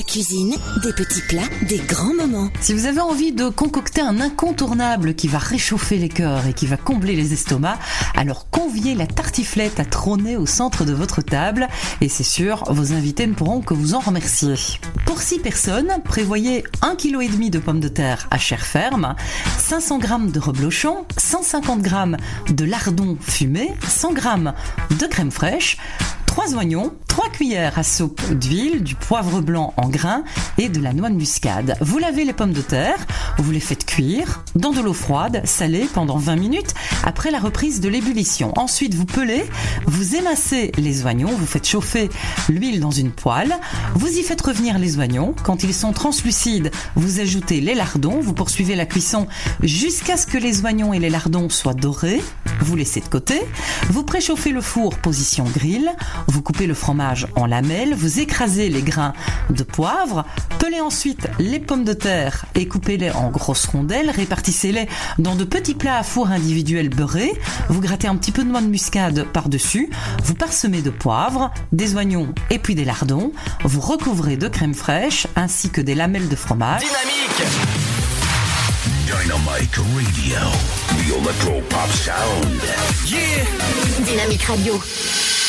Ma cuisine, des petits plats, des grands moments. Si vous avez envie de concocter un incontournable qui va réchauffer les cœurs et qui va combler les estomacs, alors conviez la tartiflette à trôner au centre de votre table et c'est sûr, vos invités ne pourront que vous en remercier. Pour 6 personnes, prévoyez 1,5 kg de pommes de terre à chair ferme, 500 g de reblochon, 150 g de lardon fumé, 100 g de crème fraîche, 3 oignons, 3 à soupe d'huile, du poivre blanc en grains et de la noix de muscade. Vous lavez les pommes de terre, vous les faites cuire dans de l'eau froide, salée pendant 20 minutes après la reprise de l'ébullition. Ensuite, vous pelez, vous émassez les oignons, vous faites chauffer l'huile dans une poêle, vous y faites revenir les oignons. Quand ils sont translucides, vous ajoutez les lardons, vous poursuivez la cuisson jusqu'à ce que les oignons et les lardons soient dorés. Vous laissez de côté, vous préchauffez le four position grill, vous coupez le fromage en lamelles, vous écrasez les grains de poivre, pelez ensuite les pommes de terre et coupez-les en grosses rondelles, répartissez-les dans de petits plats à four individuels beurrés, vous grattez un petit peu de noix de muscade par-dessus, vous parsemez de poivre, des oignons et puis des lardons, vous recouvrez de crème fraîche ainsi que des lamelles de fromage. Dynamique Dynamite Radio. The Electro Pop Sound. Yeah Dynamique Radio.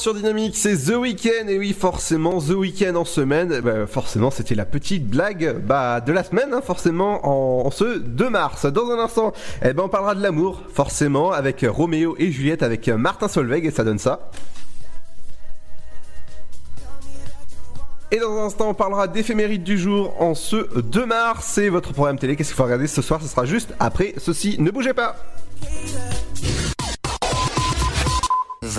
Sur Dynamique, c'est The Weeknd et oui forcément The Weeknd en semaine. Eh ben, forcément, c'était la petite blague bah, de la semaine, hein, forcément en, ce 2 mars. Dans un instant, eh ben on parlera de l'amour, forcément avec Roméo et Juliette avec Martin Solveig et ça donne ça. Et dans un instant, on parlera d'éphéméride du jour en ce 2 mars. Et votre programme télé, qu'est-ce qu'il faut regarder ce soir? Ce sera juste après ceci. Ne bougez pas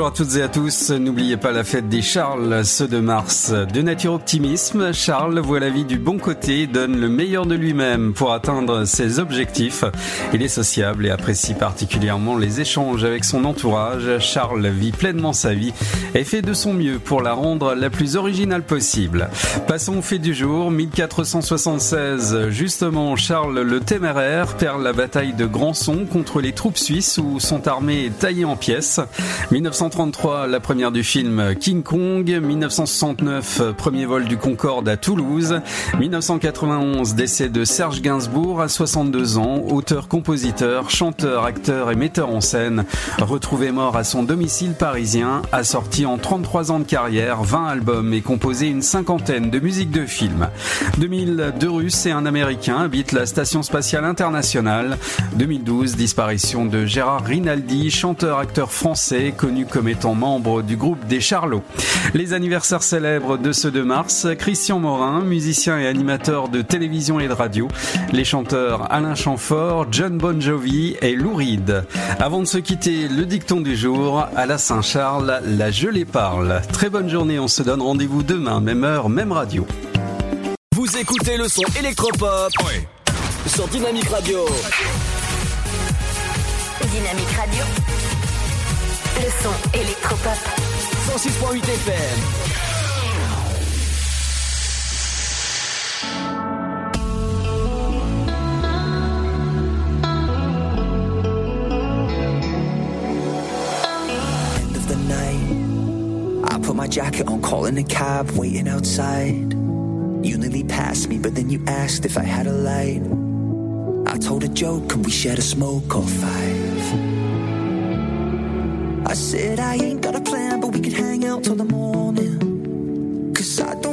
Bonjour à toutes et à tous. N'oubliez pas la fête des Charles ce 2 mars. De nature optimisme, Charles voit la vie du bon côté, donne le meilleur de lui-même pour atteindre ses objectifs. Il est sociable et apprécie particulièrement les échanges avec son entourage. Charles vit pleinement sa vie et fait de son mieux pour la rendre la plus originale possible. Passons au fait du jour. 1476, justement, Charles le Téméraire perd la bataille de Grandson contre les troupes suisses où sont armées taillées en pièces. 1933, la première du film King Kong. 1969, premier vol du Concorde à Toulouse. 1991, décès de Serge Gainsbourg à 62 ans, auteur, compositeur, chanteur, acteur et metteur en scène. Retrouvé mort à son domicile parisien, a sorti en 33 ans de carrière 20 albums et composé une cinquantaine de musiques de films. 2000, deux Russes et un Américain habitent la Station Spatiale Internationale. 2012, disparition de Gérard Rinaldi, chanteur-acteur français connu comme étant membre du groupe des Charlots. Les anniversaires célèbres de ce 2 mars, Christian Morin, musicien et animateur de télévision et de radio, les chanteurs Alain Chamfort, John Bon Jovi et Lou Reed. Avant de se quitter, le dicton du jour, à la Saint-Charles, la je les parle. Très bonne journée, on se donne rendez-vous demain, même heure, même radio. Vous écoutez le son électropop sur Dynamique Radio. Dynamique Radio. Le son électropop. 106.8 FM. end of the night. I put my jacket on, calling a cab, waiting outside. You nearly passed me, but then you asked if I had a light. I told a joke, and we share a smoke or five? I said I ain't got a plan, but we could hang out till the morning. Cause I don't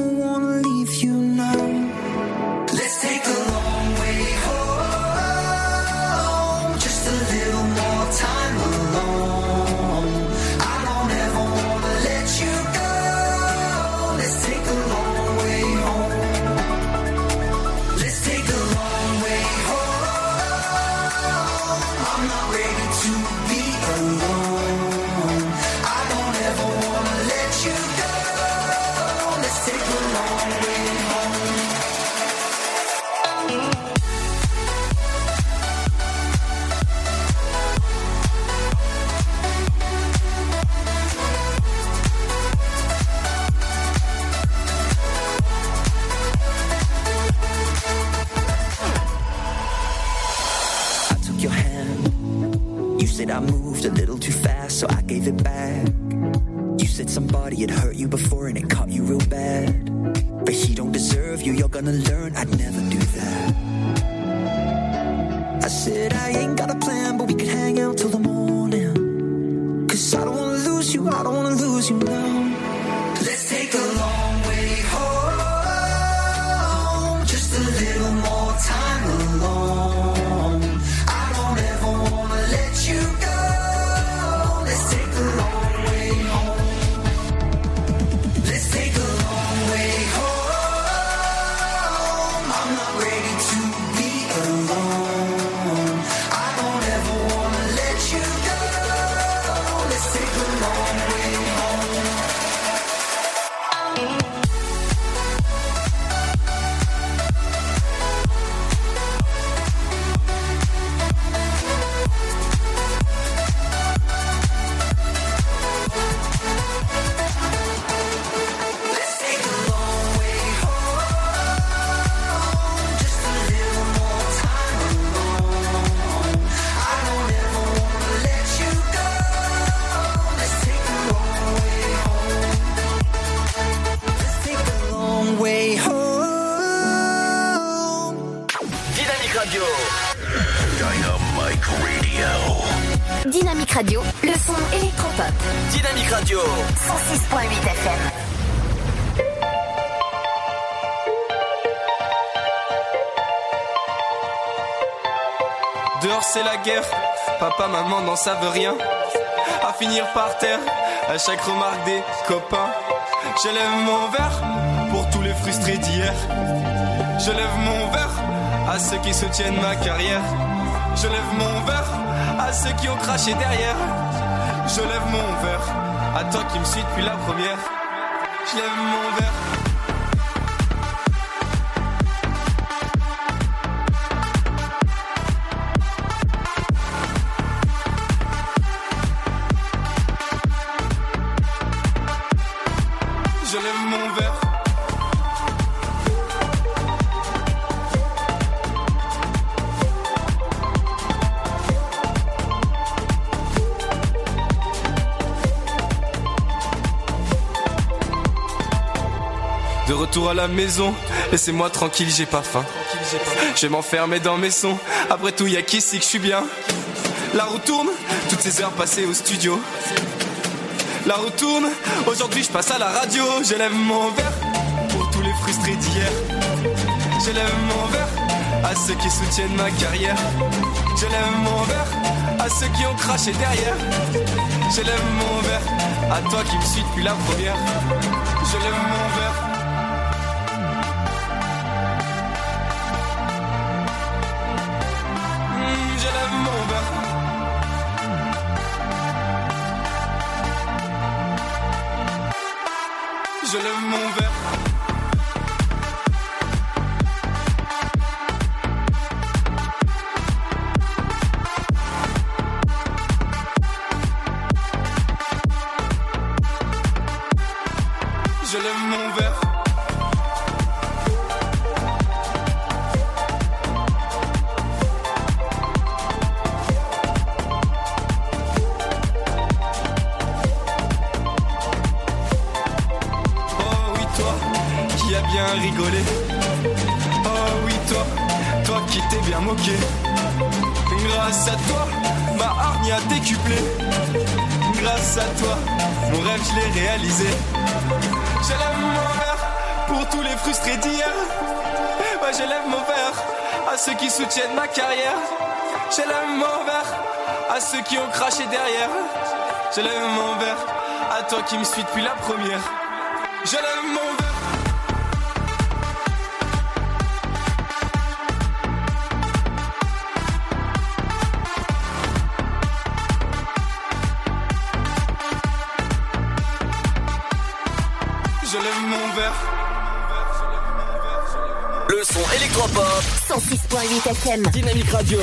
savent rien. À finir par terre, à chaque remarque des copains. Je lève mon verre pour tous les frustrés d'hier. Je lève mon verre à ceux qui soutiennent ma carrière. Je lève mon verre à ceux qui ont craché derrière. Je lève mon verre à toi qui me suis depuis la première. Je lève mon verre. À la maison, laissez-moi tranquille, j'ai pas faim. Je vais m'enfermer dans mes sons. Après tout, y a qu'ici que je suis bien? La roue tourne, toutes ces heures passées au studio. La roue tourne, aujourd'hui je passe à la radio. J'élève mon verre pour tous les frustrés d'hier. J'élève mon verre à ceux qui soutiennent ma carrière. J'élève mon verre à ceux qui ont craché derrière. J'élève mon verre à toi qui me suis depuis la première. J'élève mon verre. Je lève mon verre. J'élève mon verre à toi qui me suis depuis la première. J'élève mon verre. Je lève mon verre. Le son électropop. 106.8 FM. Dynamique Radio.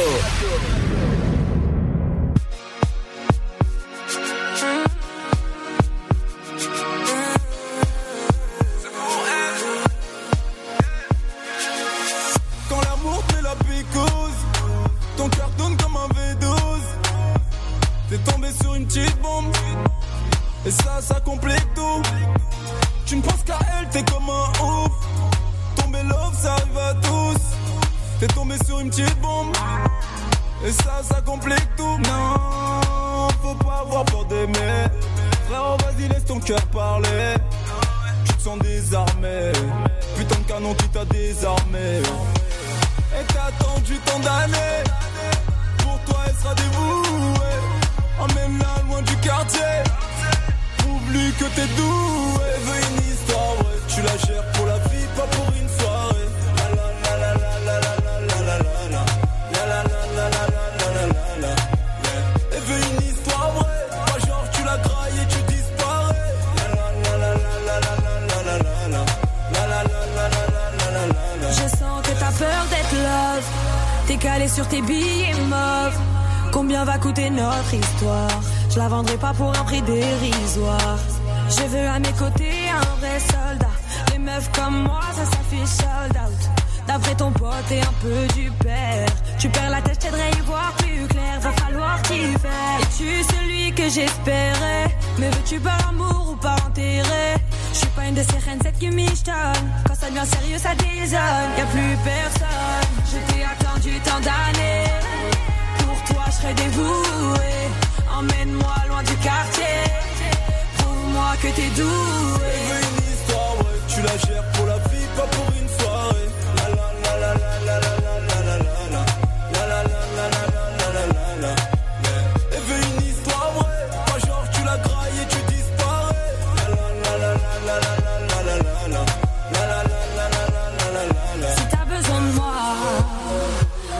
mieux ça désonne. Y a plus personne.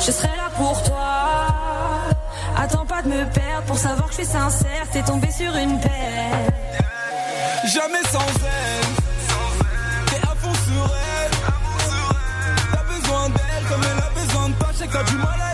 Je serai là pour toi. Attends pas de me perdre pour savoir que je suis sincère. T'es tombé sur une paire. Jamais sans elle. T'es à fond sur elle. T'as besoin d'elle comme elle a besoin de toi. Je sais que du mal à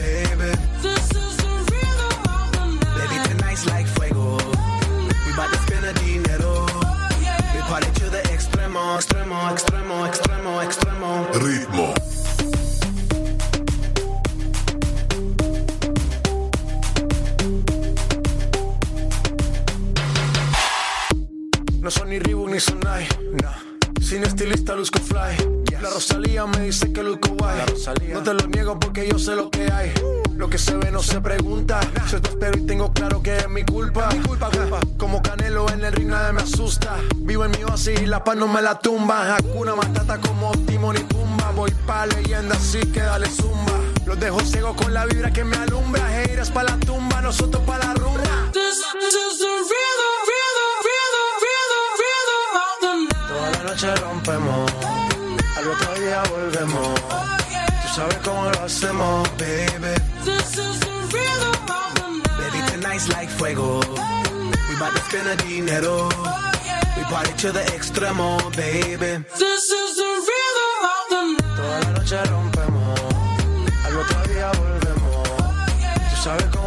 No me la tumba. Hakuna Matata como Timon y Pumba. Voy pa' leyenda así que dale zumba. Los dejo ciegos con la vibra que me alumbra. Heiras pa' la tumba, nosotros pa' la rumba. Toda la noche rompemos, al otro día volvemos. Tú sabes cómo lo hacemos, baby. Baby, tonight's like fuego. We bout to spend a dinero. Party to the extremo, baby. Toda la noche rompemos, al otro día volvemos. Tú sabes cómo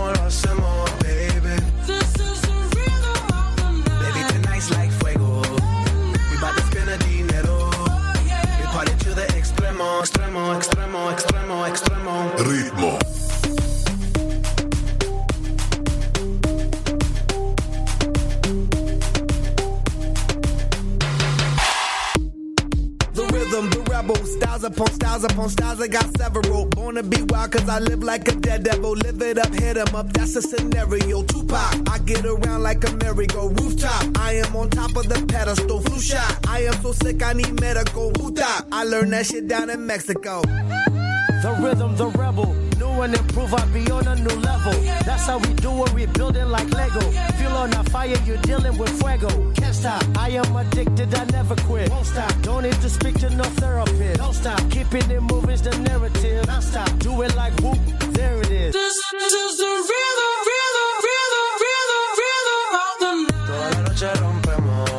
I live like a dead devil. Live it up, hit 'em up, that's a scenario. Tupac, I get around like a merry-go rooftop. I am on top of the pedestal, flu shot. I am so sick, I need medical. Thought? I learned that shit down in Mexico. The rhythm, the rebel. New and improve, I be on a new level. That's how we do it, we building like Lego. Feel on a fire, you're dealing with fuego. Can't stop, I am addicted, I never quit. Won't stop, don't need to speak to no therapist. Don't stop, keeping it moving's the narrative. Non stop, do it like whoop, there it is. This is the rhythm, rhythm, rhythm, rhythm, rhythm of the night. Toda la noche rompemos,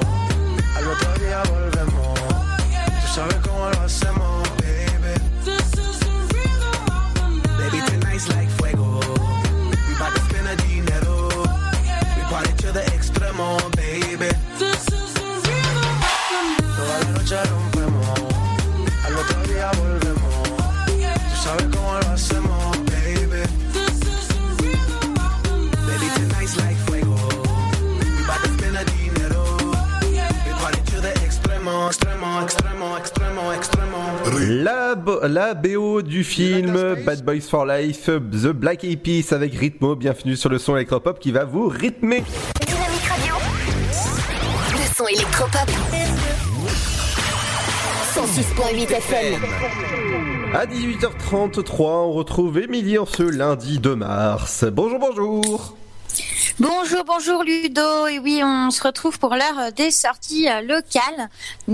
al otro día volvemos. Tú sabes cómo lo hacemos, La, bo- du film Bad Boys for Life, The Black Eyed Peas avec Rythmo. Bienvenue sur le son électropop qui va vous rythmer. Dynamique Radio, son électropop. 106.8 FM. À 18h33, on retrouve Émilie en ce lundi 2 mars. Bonjour, bonjour. Bonjour, bonjour Ludo. Et oui, on se retrouve pour l'heure des sorties euh, locales.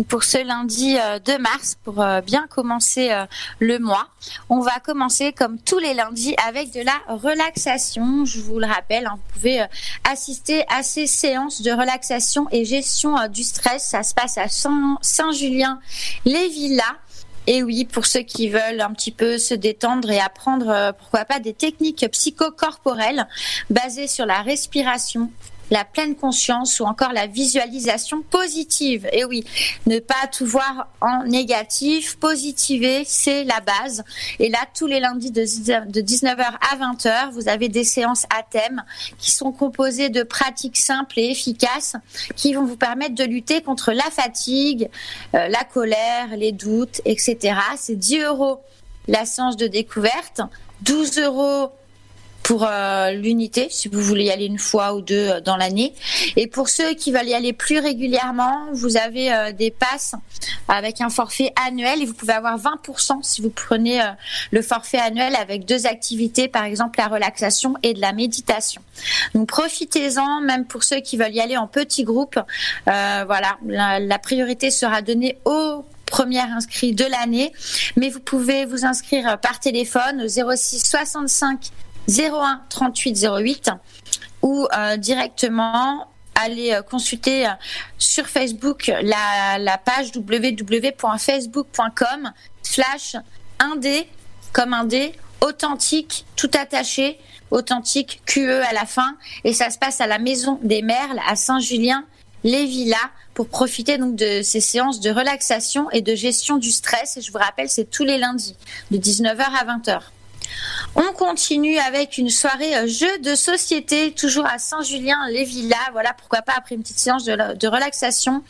Pour ce lundi euh, 2 mars, pour euh, bien commencer euh, le mois. On va commencer comme tous les lundis avec de la relaxation. Je vous le rappelle, hein, vous pouvez euh, assister à ces séances de relaxation et gestion euh, du stress. Ça se passe à Saint- Saint-Julien-les-Villas. Et oui, pour ceux qui veulent un petit peu se détendre et apprendre, euh, pourquoi pas, des techniques psychocorporelles basées sur la respiration, la pleine conscience ou encore la visualisation positive. Et oui, ne pas tout voir en négatif, positiver, c'est la base. Et là, tous les lundis de 19h à 20h, vous avez des séances à thème qui sont composées de pratiques simples et efficaces qui vont vous permettre de lutter contre la fatigue, euh, la colère, les doutes, etc. C'est 10 euros la séance de découverte, 12 euros pour euh, l'unité, si vous voulez y aller une fois ou deux euh, dans l'année. Et pour ceux qui veulent y aller plus régulièrement, vous avez euh, des passes avec un forfait annuel et vous pouvez avoir 20% si vous prenez le forfait annuel avec deux activités, par exemple la relaxation et de la méditation. Donc profitez-en, même pour ceux qui veulent y aller en petits groupes. Euh, voilà, la, priorité sera donnée aux premiers inscrits de l'année, mais vous pouvez vous inscrire par téléphone au 06 65 01 38 08 ou euh, directement aller euh, consulter euh, sur Facebook la, page www.facebook.com slash indé comme indé authentique tout attaché authentique QE à la fin et ça se passe à la maison des Merles à Saint-Julien les villas pour profiter donc de ces séances de relaxation et de gestion du stress et je vous rappelle c'est tous les lundis de 19h à 20h. On continue avec une soirée euh, jeu de société, toujours à Saint-Julien-les-Villas. Voilà, pourquoi pas après une petite séance de, relaxation,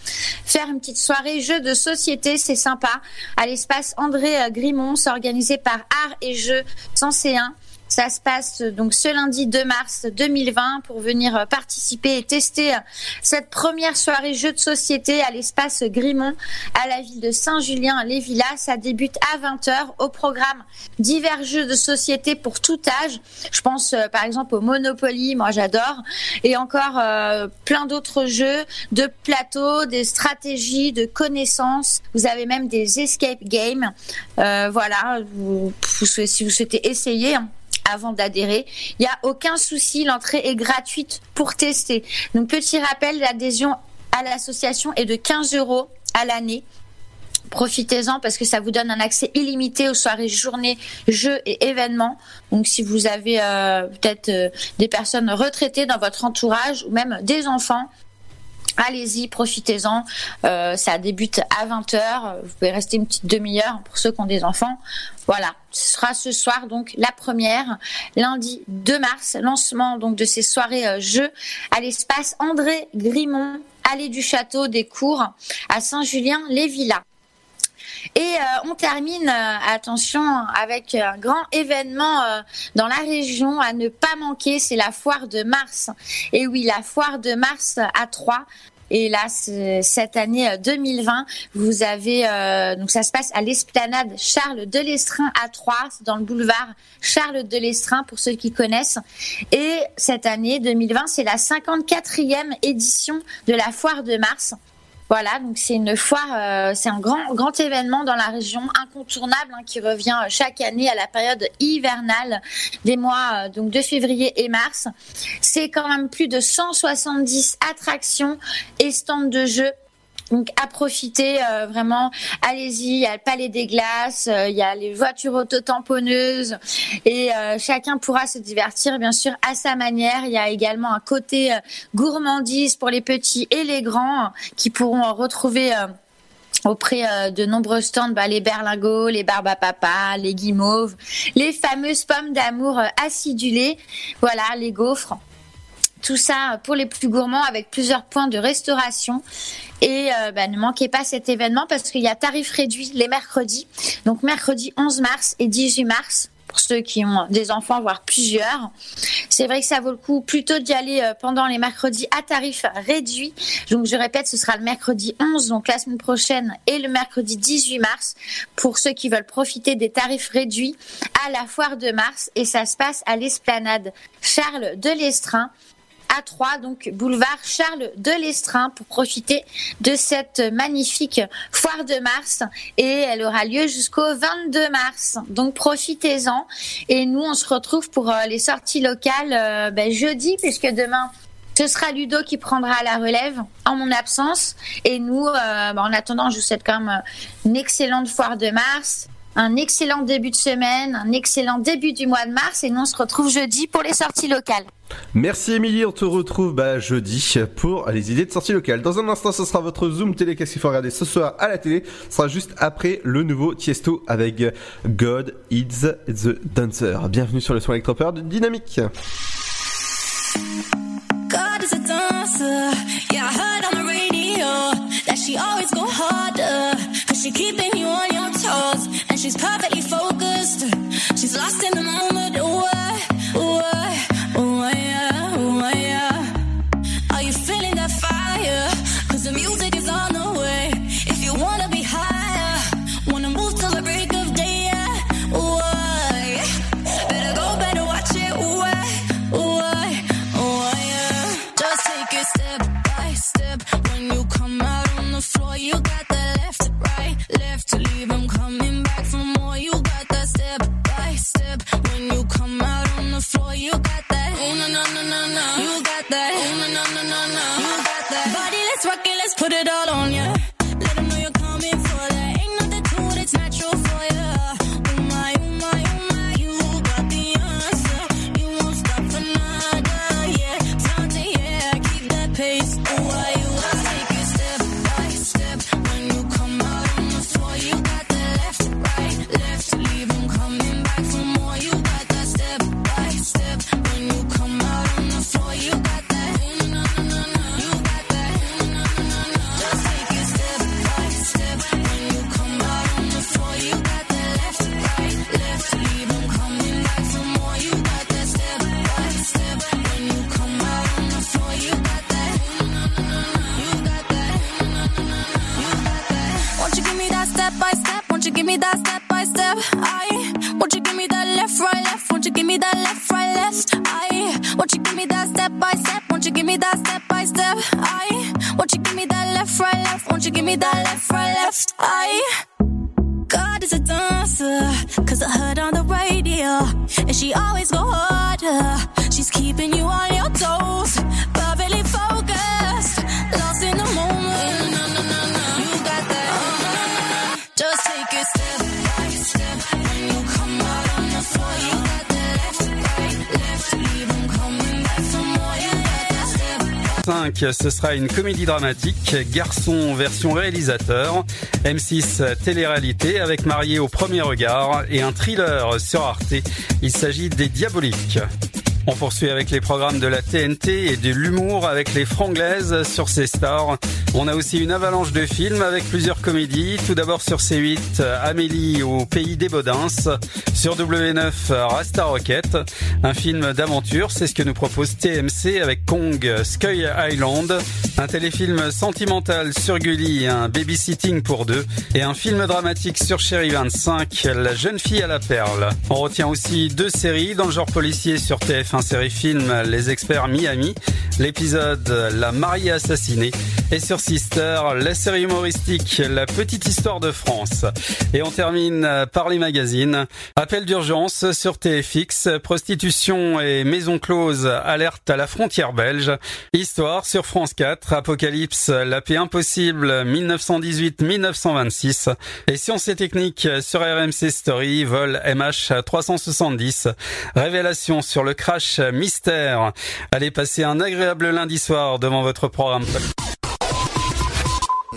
faire une petite soirée jeu de société, c'est sympa. À l'espace André euh, Grimont, organisé par Art et Jeux 101. Ça se passe euh, donc ce lundi 2 mars 2020 pour venir euh, participer et tester euh, cette première soirée jeu de société à l'espace Grimont à la ville de Saint-Julien-les-Villas. Ça débute à 20h au programme divers jeux de société pour tout âge. Je pense par exemple au Monopoly, moi j'adore, et encore plein d'autres jeux de plateau, des stratégies, de connaissances. Vous avez même des escape games. Voilà, si vous souhaitez essayer. hein, avant d'adhérer. Il n'y a aucun souci, l'entrée est gratuite pour tester. Donc petit rappel, l'adhésion à l'association est de 15 euros à l'année. Profitez-en parce que ça vous donne un accès illimité aux soirées, journées, jeux et événements. Donc si vous avez euh, peut-être euh, des personnes retraitées dans votre entourage ou même des enfants, Allez-y, profitez-en. Euh, ça débute à 20h. Vous pouvez rester une petite demi-heure pour ceux qui ont des enfants. Voilà, ce sera ce soir donc la première, lundi 2 mars, lancement donc de ces soirées euh, jeux à l'espace André Grimont, allée du château des Cours à Saint-Julien-les-Villas. Et euh, on termine, euh, attention, avec un grand événement euh, dans la région à ne pas manquer, c'est la foire de mars. Et oui, la foire de mars à Troyes. Et là, cette année euh, 2020, vous avez euh, donc ça se passe à l'esplanade Charles de l'Estrin à Troyes, dans le boulevard Charles de l'Estrin pour ceux qui connaissent. Et cette année 2020, c'est la 54e édition de la foire de mars. Voilà, donc c'est une foire, euh, c'est un grand grand événement dans la région, incontournable, hein, qui revient euh, chaque année à la période hivernale des mois euh, donc de février et mars. C'est quand même plus de 170 attractions et stands de jeux. Donc à profiter euh, vraiment, allez-y, il y a le Palais des Glaces, euh, il y a les voitures autotamponneuses et euh, chacun pourra se divertir bien sûr à sa manière. Il y a également un côté gourmandise pour les petits et les grands qui pourront retrouver auprès de nombreux stands bah, les berlingots, les barbes à papa, les guimauves, les fameuses pommes d'amour acidulées, voilà, les gaufres. Tout ça pour les plus gourmands avec plusieurs points de restauration. Et euh, bah, ne manquez pas cet événement parce qu'il y a tarif réduit les mercredis. Donc mercredi 11 mars et 18 mars pour ceux qui ont des enfants, voire plusieurs. C'est vrai que ça vaut le coup plutôt d'y aller euh, pendant les mercredis à tarif réduit. Donc je répète, ce sera le mercredi 11, donc la semaine prochaine, et le mercredi 18 mars pour ceux qui veulent profiter des tarifs réduits à la foire de mars. Et ça se passe à l'esplanade Charles de Lestrin à 3, donc boulevard Charles de Lestrin, pour profiter de cette magnifique foire de mars. Et elle aura lieu jusqu'au 22 mars. Donc profitez-en. Et nous, on se retrouve pour euh, les sorties locales euh, ben, jeudi, puisque demain, ce sera Ludo qui prendra la relève en mon absence. Et nous, euh, ben, en attendant, je vous souhaite quand même une excellente foire de mars. Un excellent début de semaine, un excellent début du mois de mars et nous on se retrouve jeudi pour les sorties locales. Merci Émilie, on te retrouve bah, jeudi pour les idées de sortie locale. Dans un instant, ce sera votre Zoom télé. Qu'est-ce qu'il faut regarder ce soir à la télé? Ce sera juste après le nouveau Tiesto avec God is the Dancer. Bienvenue sur le son électropeur de Dynamique. God is a dancer. Yeah, I heard on the radio that she always go harder. Cause she keeping you on your toes. And she's perfectly focused. She's lost in the moment. Ooh, ooh, 5, ce sera une comédie dramatique, garçon version réalisateur, M6 télé-réalité avec Marié au premier regard et un thriller sur Arte. Il s'agit des Diaboliques. On poursuit avec les programmes de la TNT et de l'humour avec les Franglaises sur ces stars. On a aussi une avalanche de films avec plusieurs comédies. Tout d'abord sur C8, Amélie au pays des Baudins. Sur W9, Rasta Rocket. Un film d'aventure, c'est ce que nous propose TMC avec Kong, Sky Island. Un téléfilm sentimental sur Gulli, un babysitting pour deux. Et un film dramatique sur Chéri 25, La jeune fille à la perle. On retient aussi deux séries dans le genre policier sur TF1 série film Les experts Miami. L'épisode La mariée assassinée. Et sur Sister, la série humoristique La petite histoire de France. Et on termine par les magazines. Appel d'urgence sur TFX, prostitution et maison close, alerte à la frontière belge. Histoire sur France 4, Apocalypse, la paix impossible, 1918-1926. Et sciences et techniques sur RMC Story, vol MH370. Révélation sur le crash mystère. Allez passer un agréable lundi soir devant votre programme.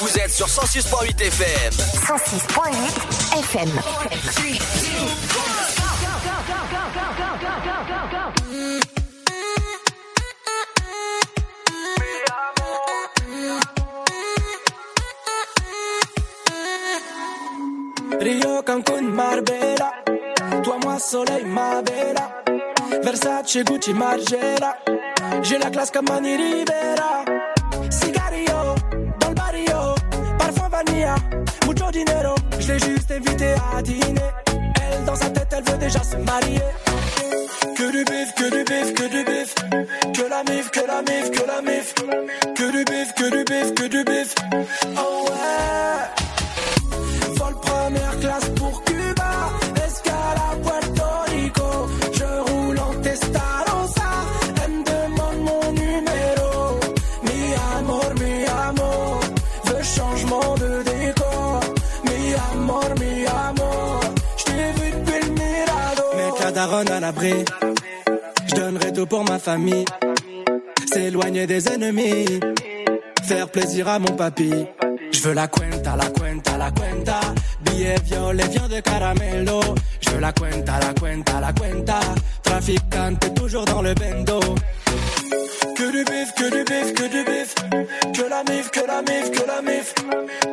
Vous êtes sur 106.8 FM. 106.8 FM. Rio, Cancun, Marbella. Toi, moi, soleil, ma bella. Versace, Gucci, Margiela. J'ai la classe comme Mani Rivera. Dinero. Je l'ai juste invité à dîner. Elle, dans sa tête, elle veut déjà se marier. Que du bif, que du bif, que du bif. Que la mif, que la mif, que la mif. Que du bif, que du bif, que du bif. Oh ouais. Daronne à l'abri, je donnerai tout pour ma famille. S'éloigner des ennemis, faire plaisir à mon papy. Je veux la cuenta, la cuenta, la cuenta. Billet violet, viande de caramelo. Je veux la cuenta, la cuenta, la cuenta. Traficante, toujours dans le bendo. Que du bif, que du bif, que du bif. Que la mif, que la mif, que la mif.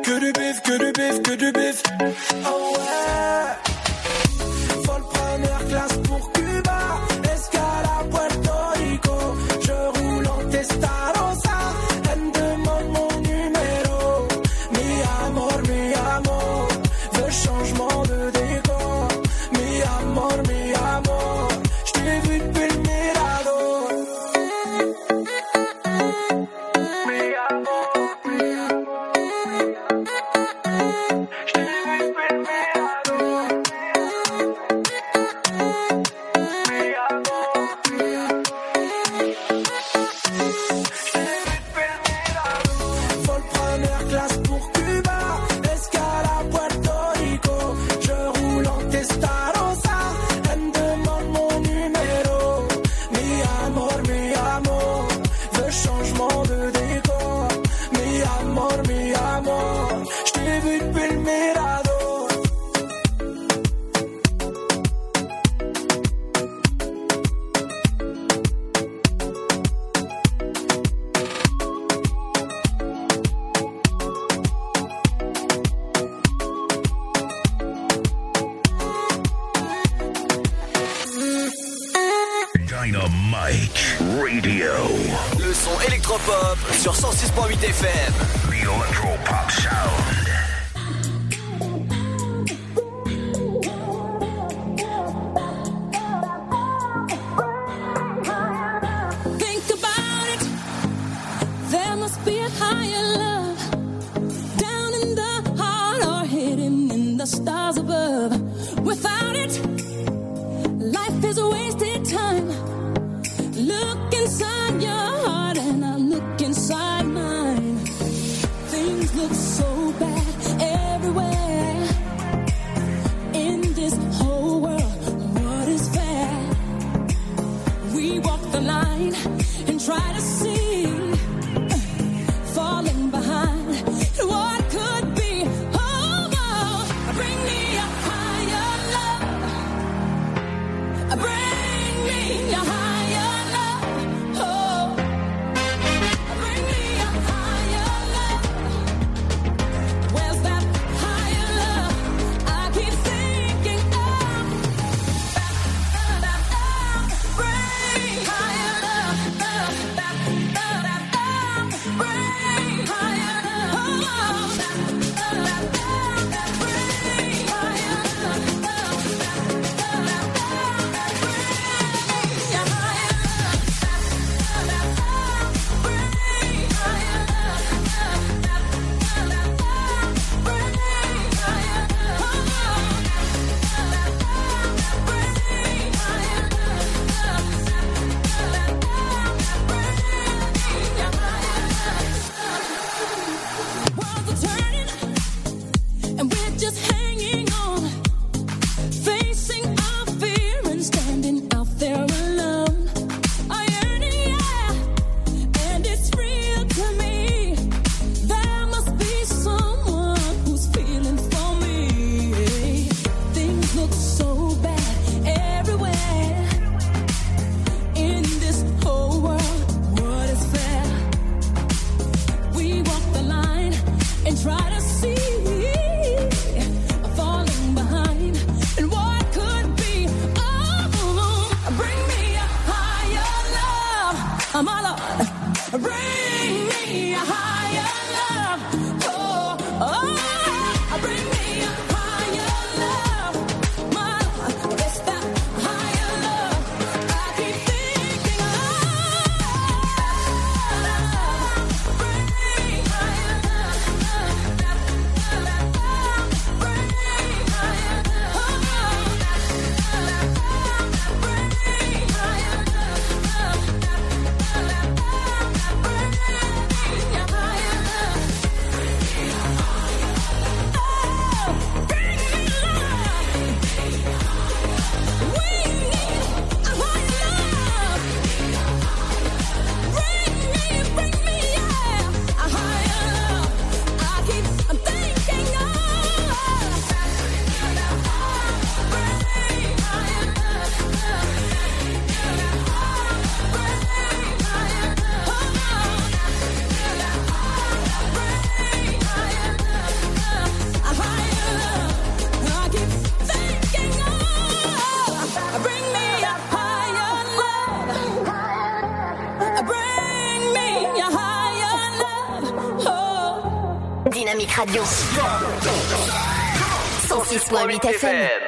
Que du bif, que du bif, que du bif. Oh ouais. 106.8 FM.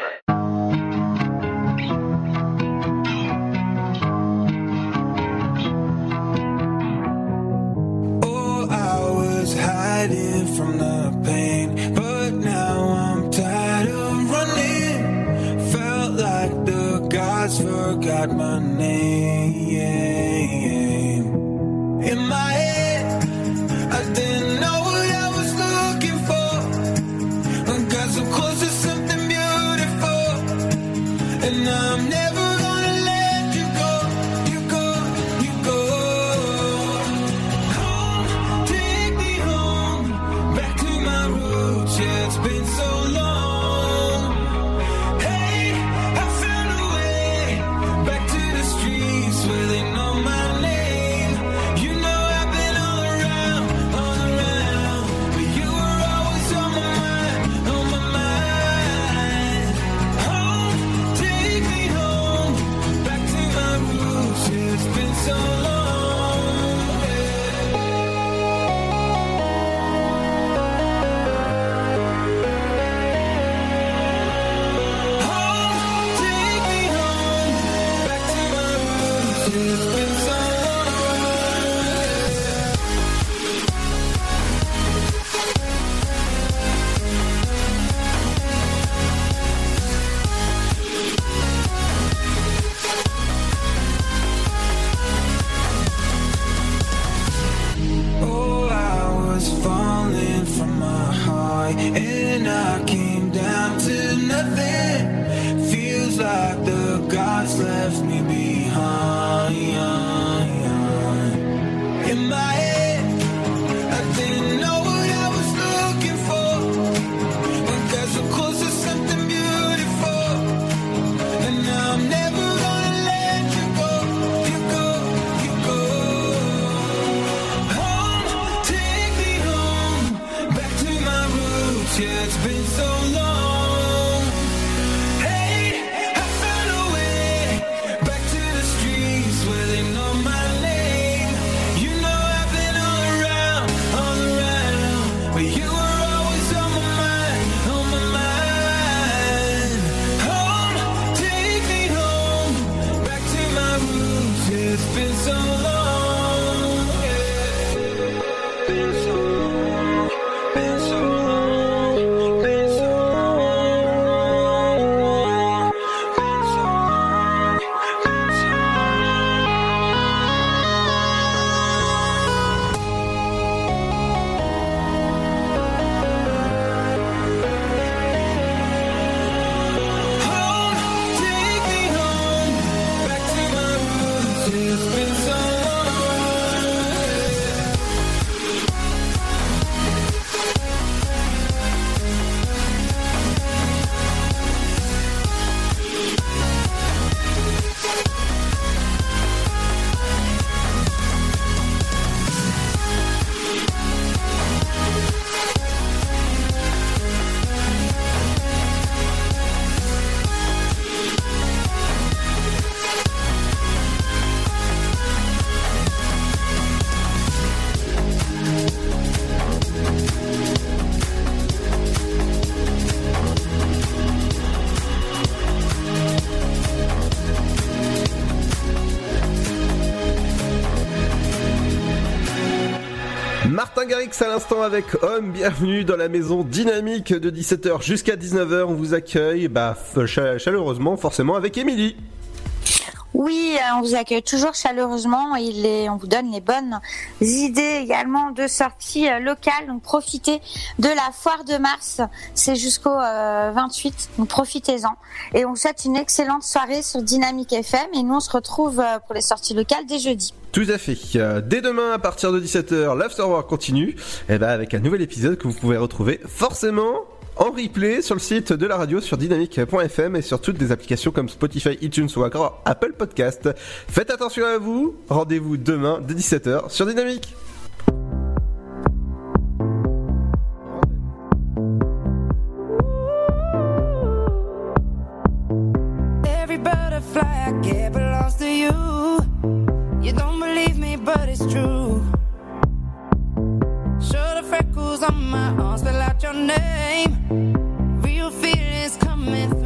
À l'instant avec Homme, bienvenue dans la maison dynamique de 17h jusqu'à 19h. On vous accueille bah, chaleureusement, forcément, avec Émilie. Oui, euh, on vous accueille toujours chaleureusement. Est, on vous donne les bonnes idées également de sorties euh, locales. Donc profitez de la foire de mars. C'est jusqu'au euh, 28. Donc profitez-en. Et on vous souhaite une excellente soirée sur Dynamique FM. Et nous, on se retrouve euh, pour les sorties locales dès jeudi. Tout à fait. Euh, Dès demain, à partir de 17h, l'Afterwork continue. Et bah, avec un nouvel épisode que vous pouvez retrouver forcément en replay sur le site de la radio sur dynamique.fm et sur toutes les applications comme Spotify, iTunes ou encore Apple Podcast. Faites attention à vous. Rendez-vous demain dès 17h sur Dynamique. Show the freckles on my arms, spell out your name. Real feelings coming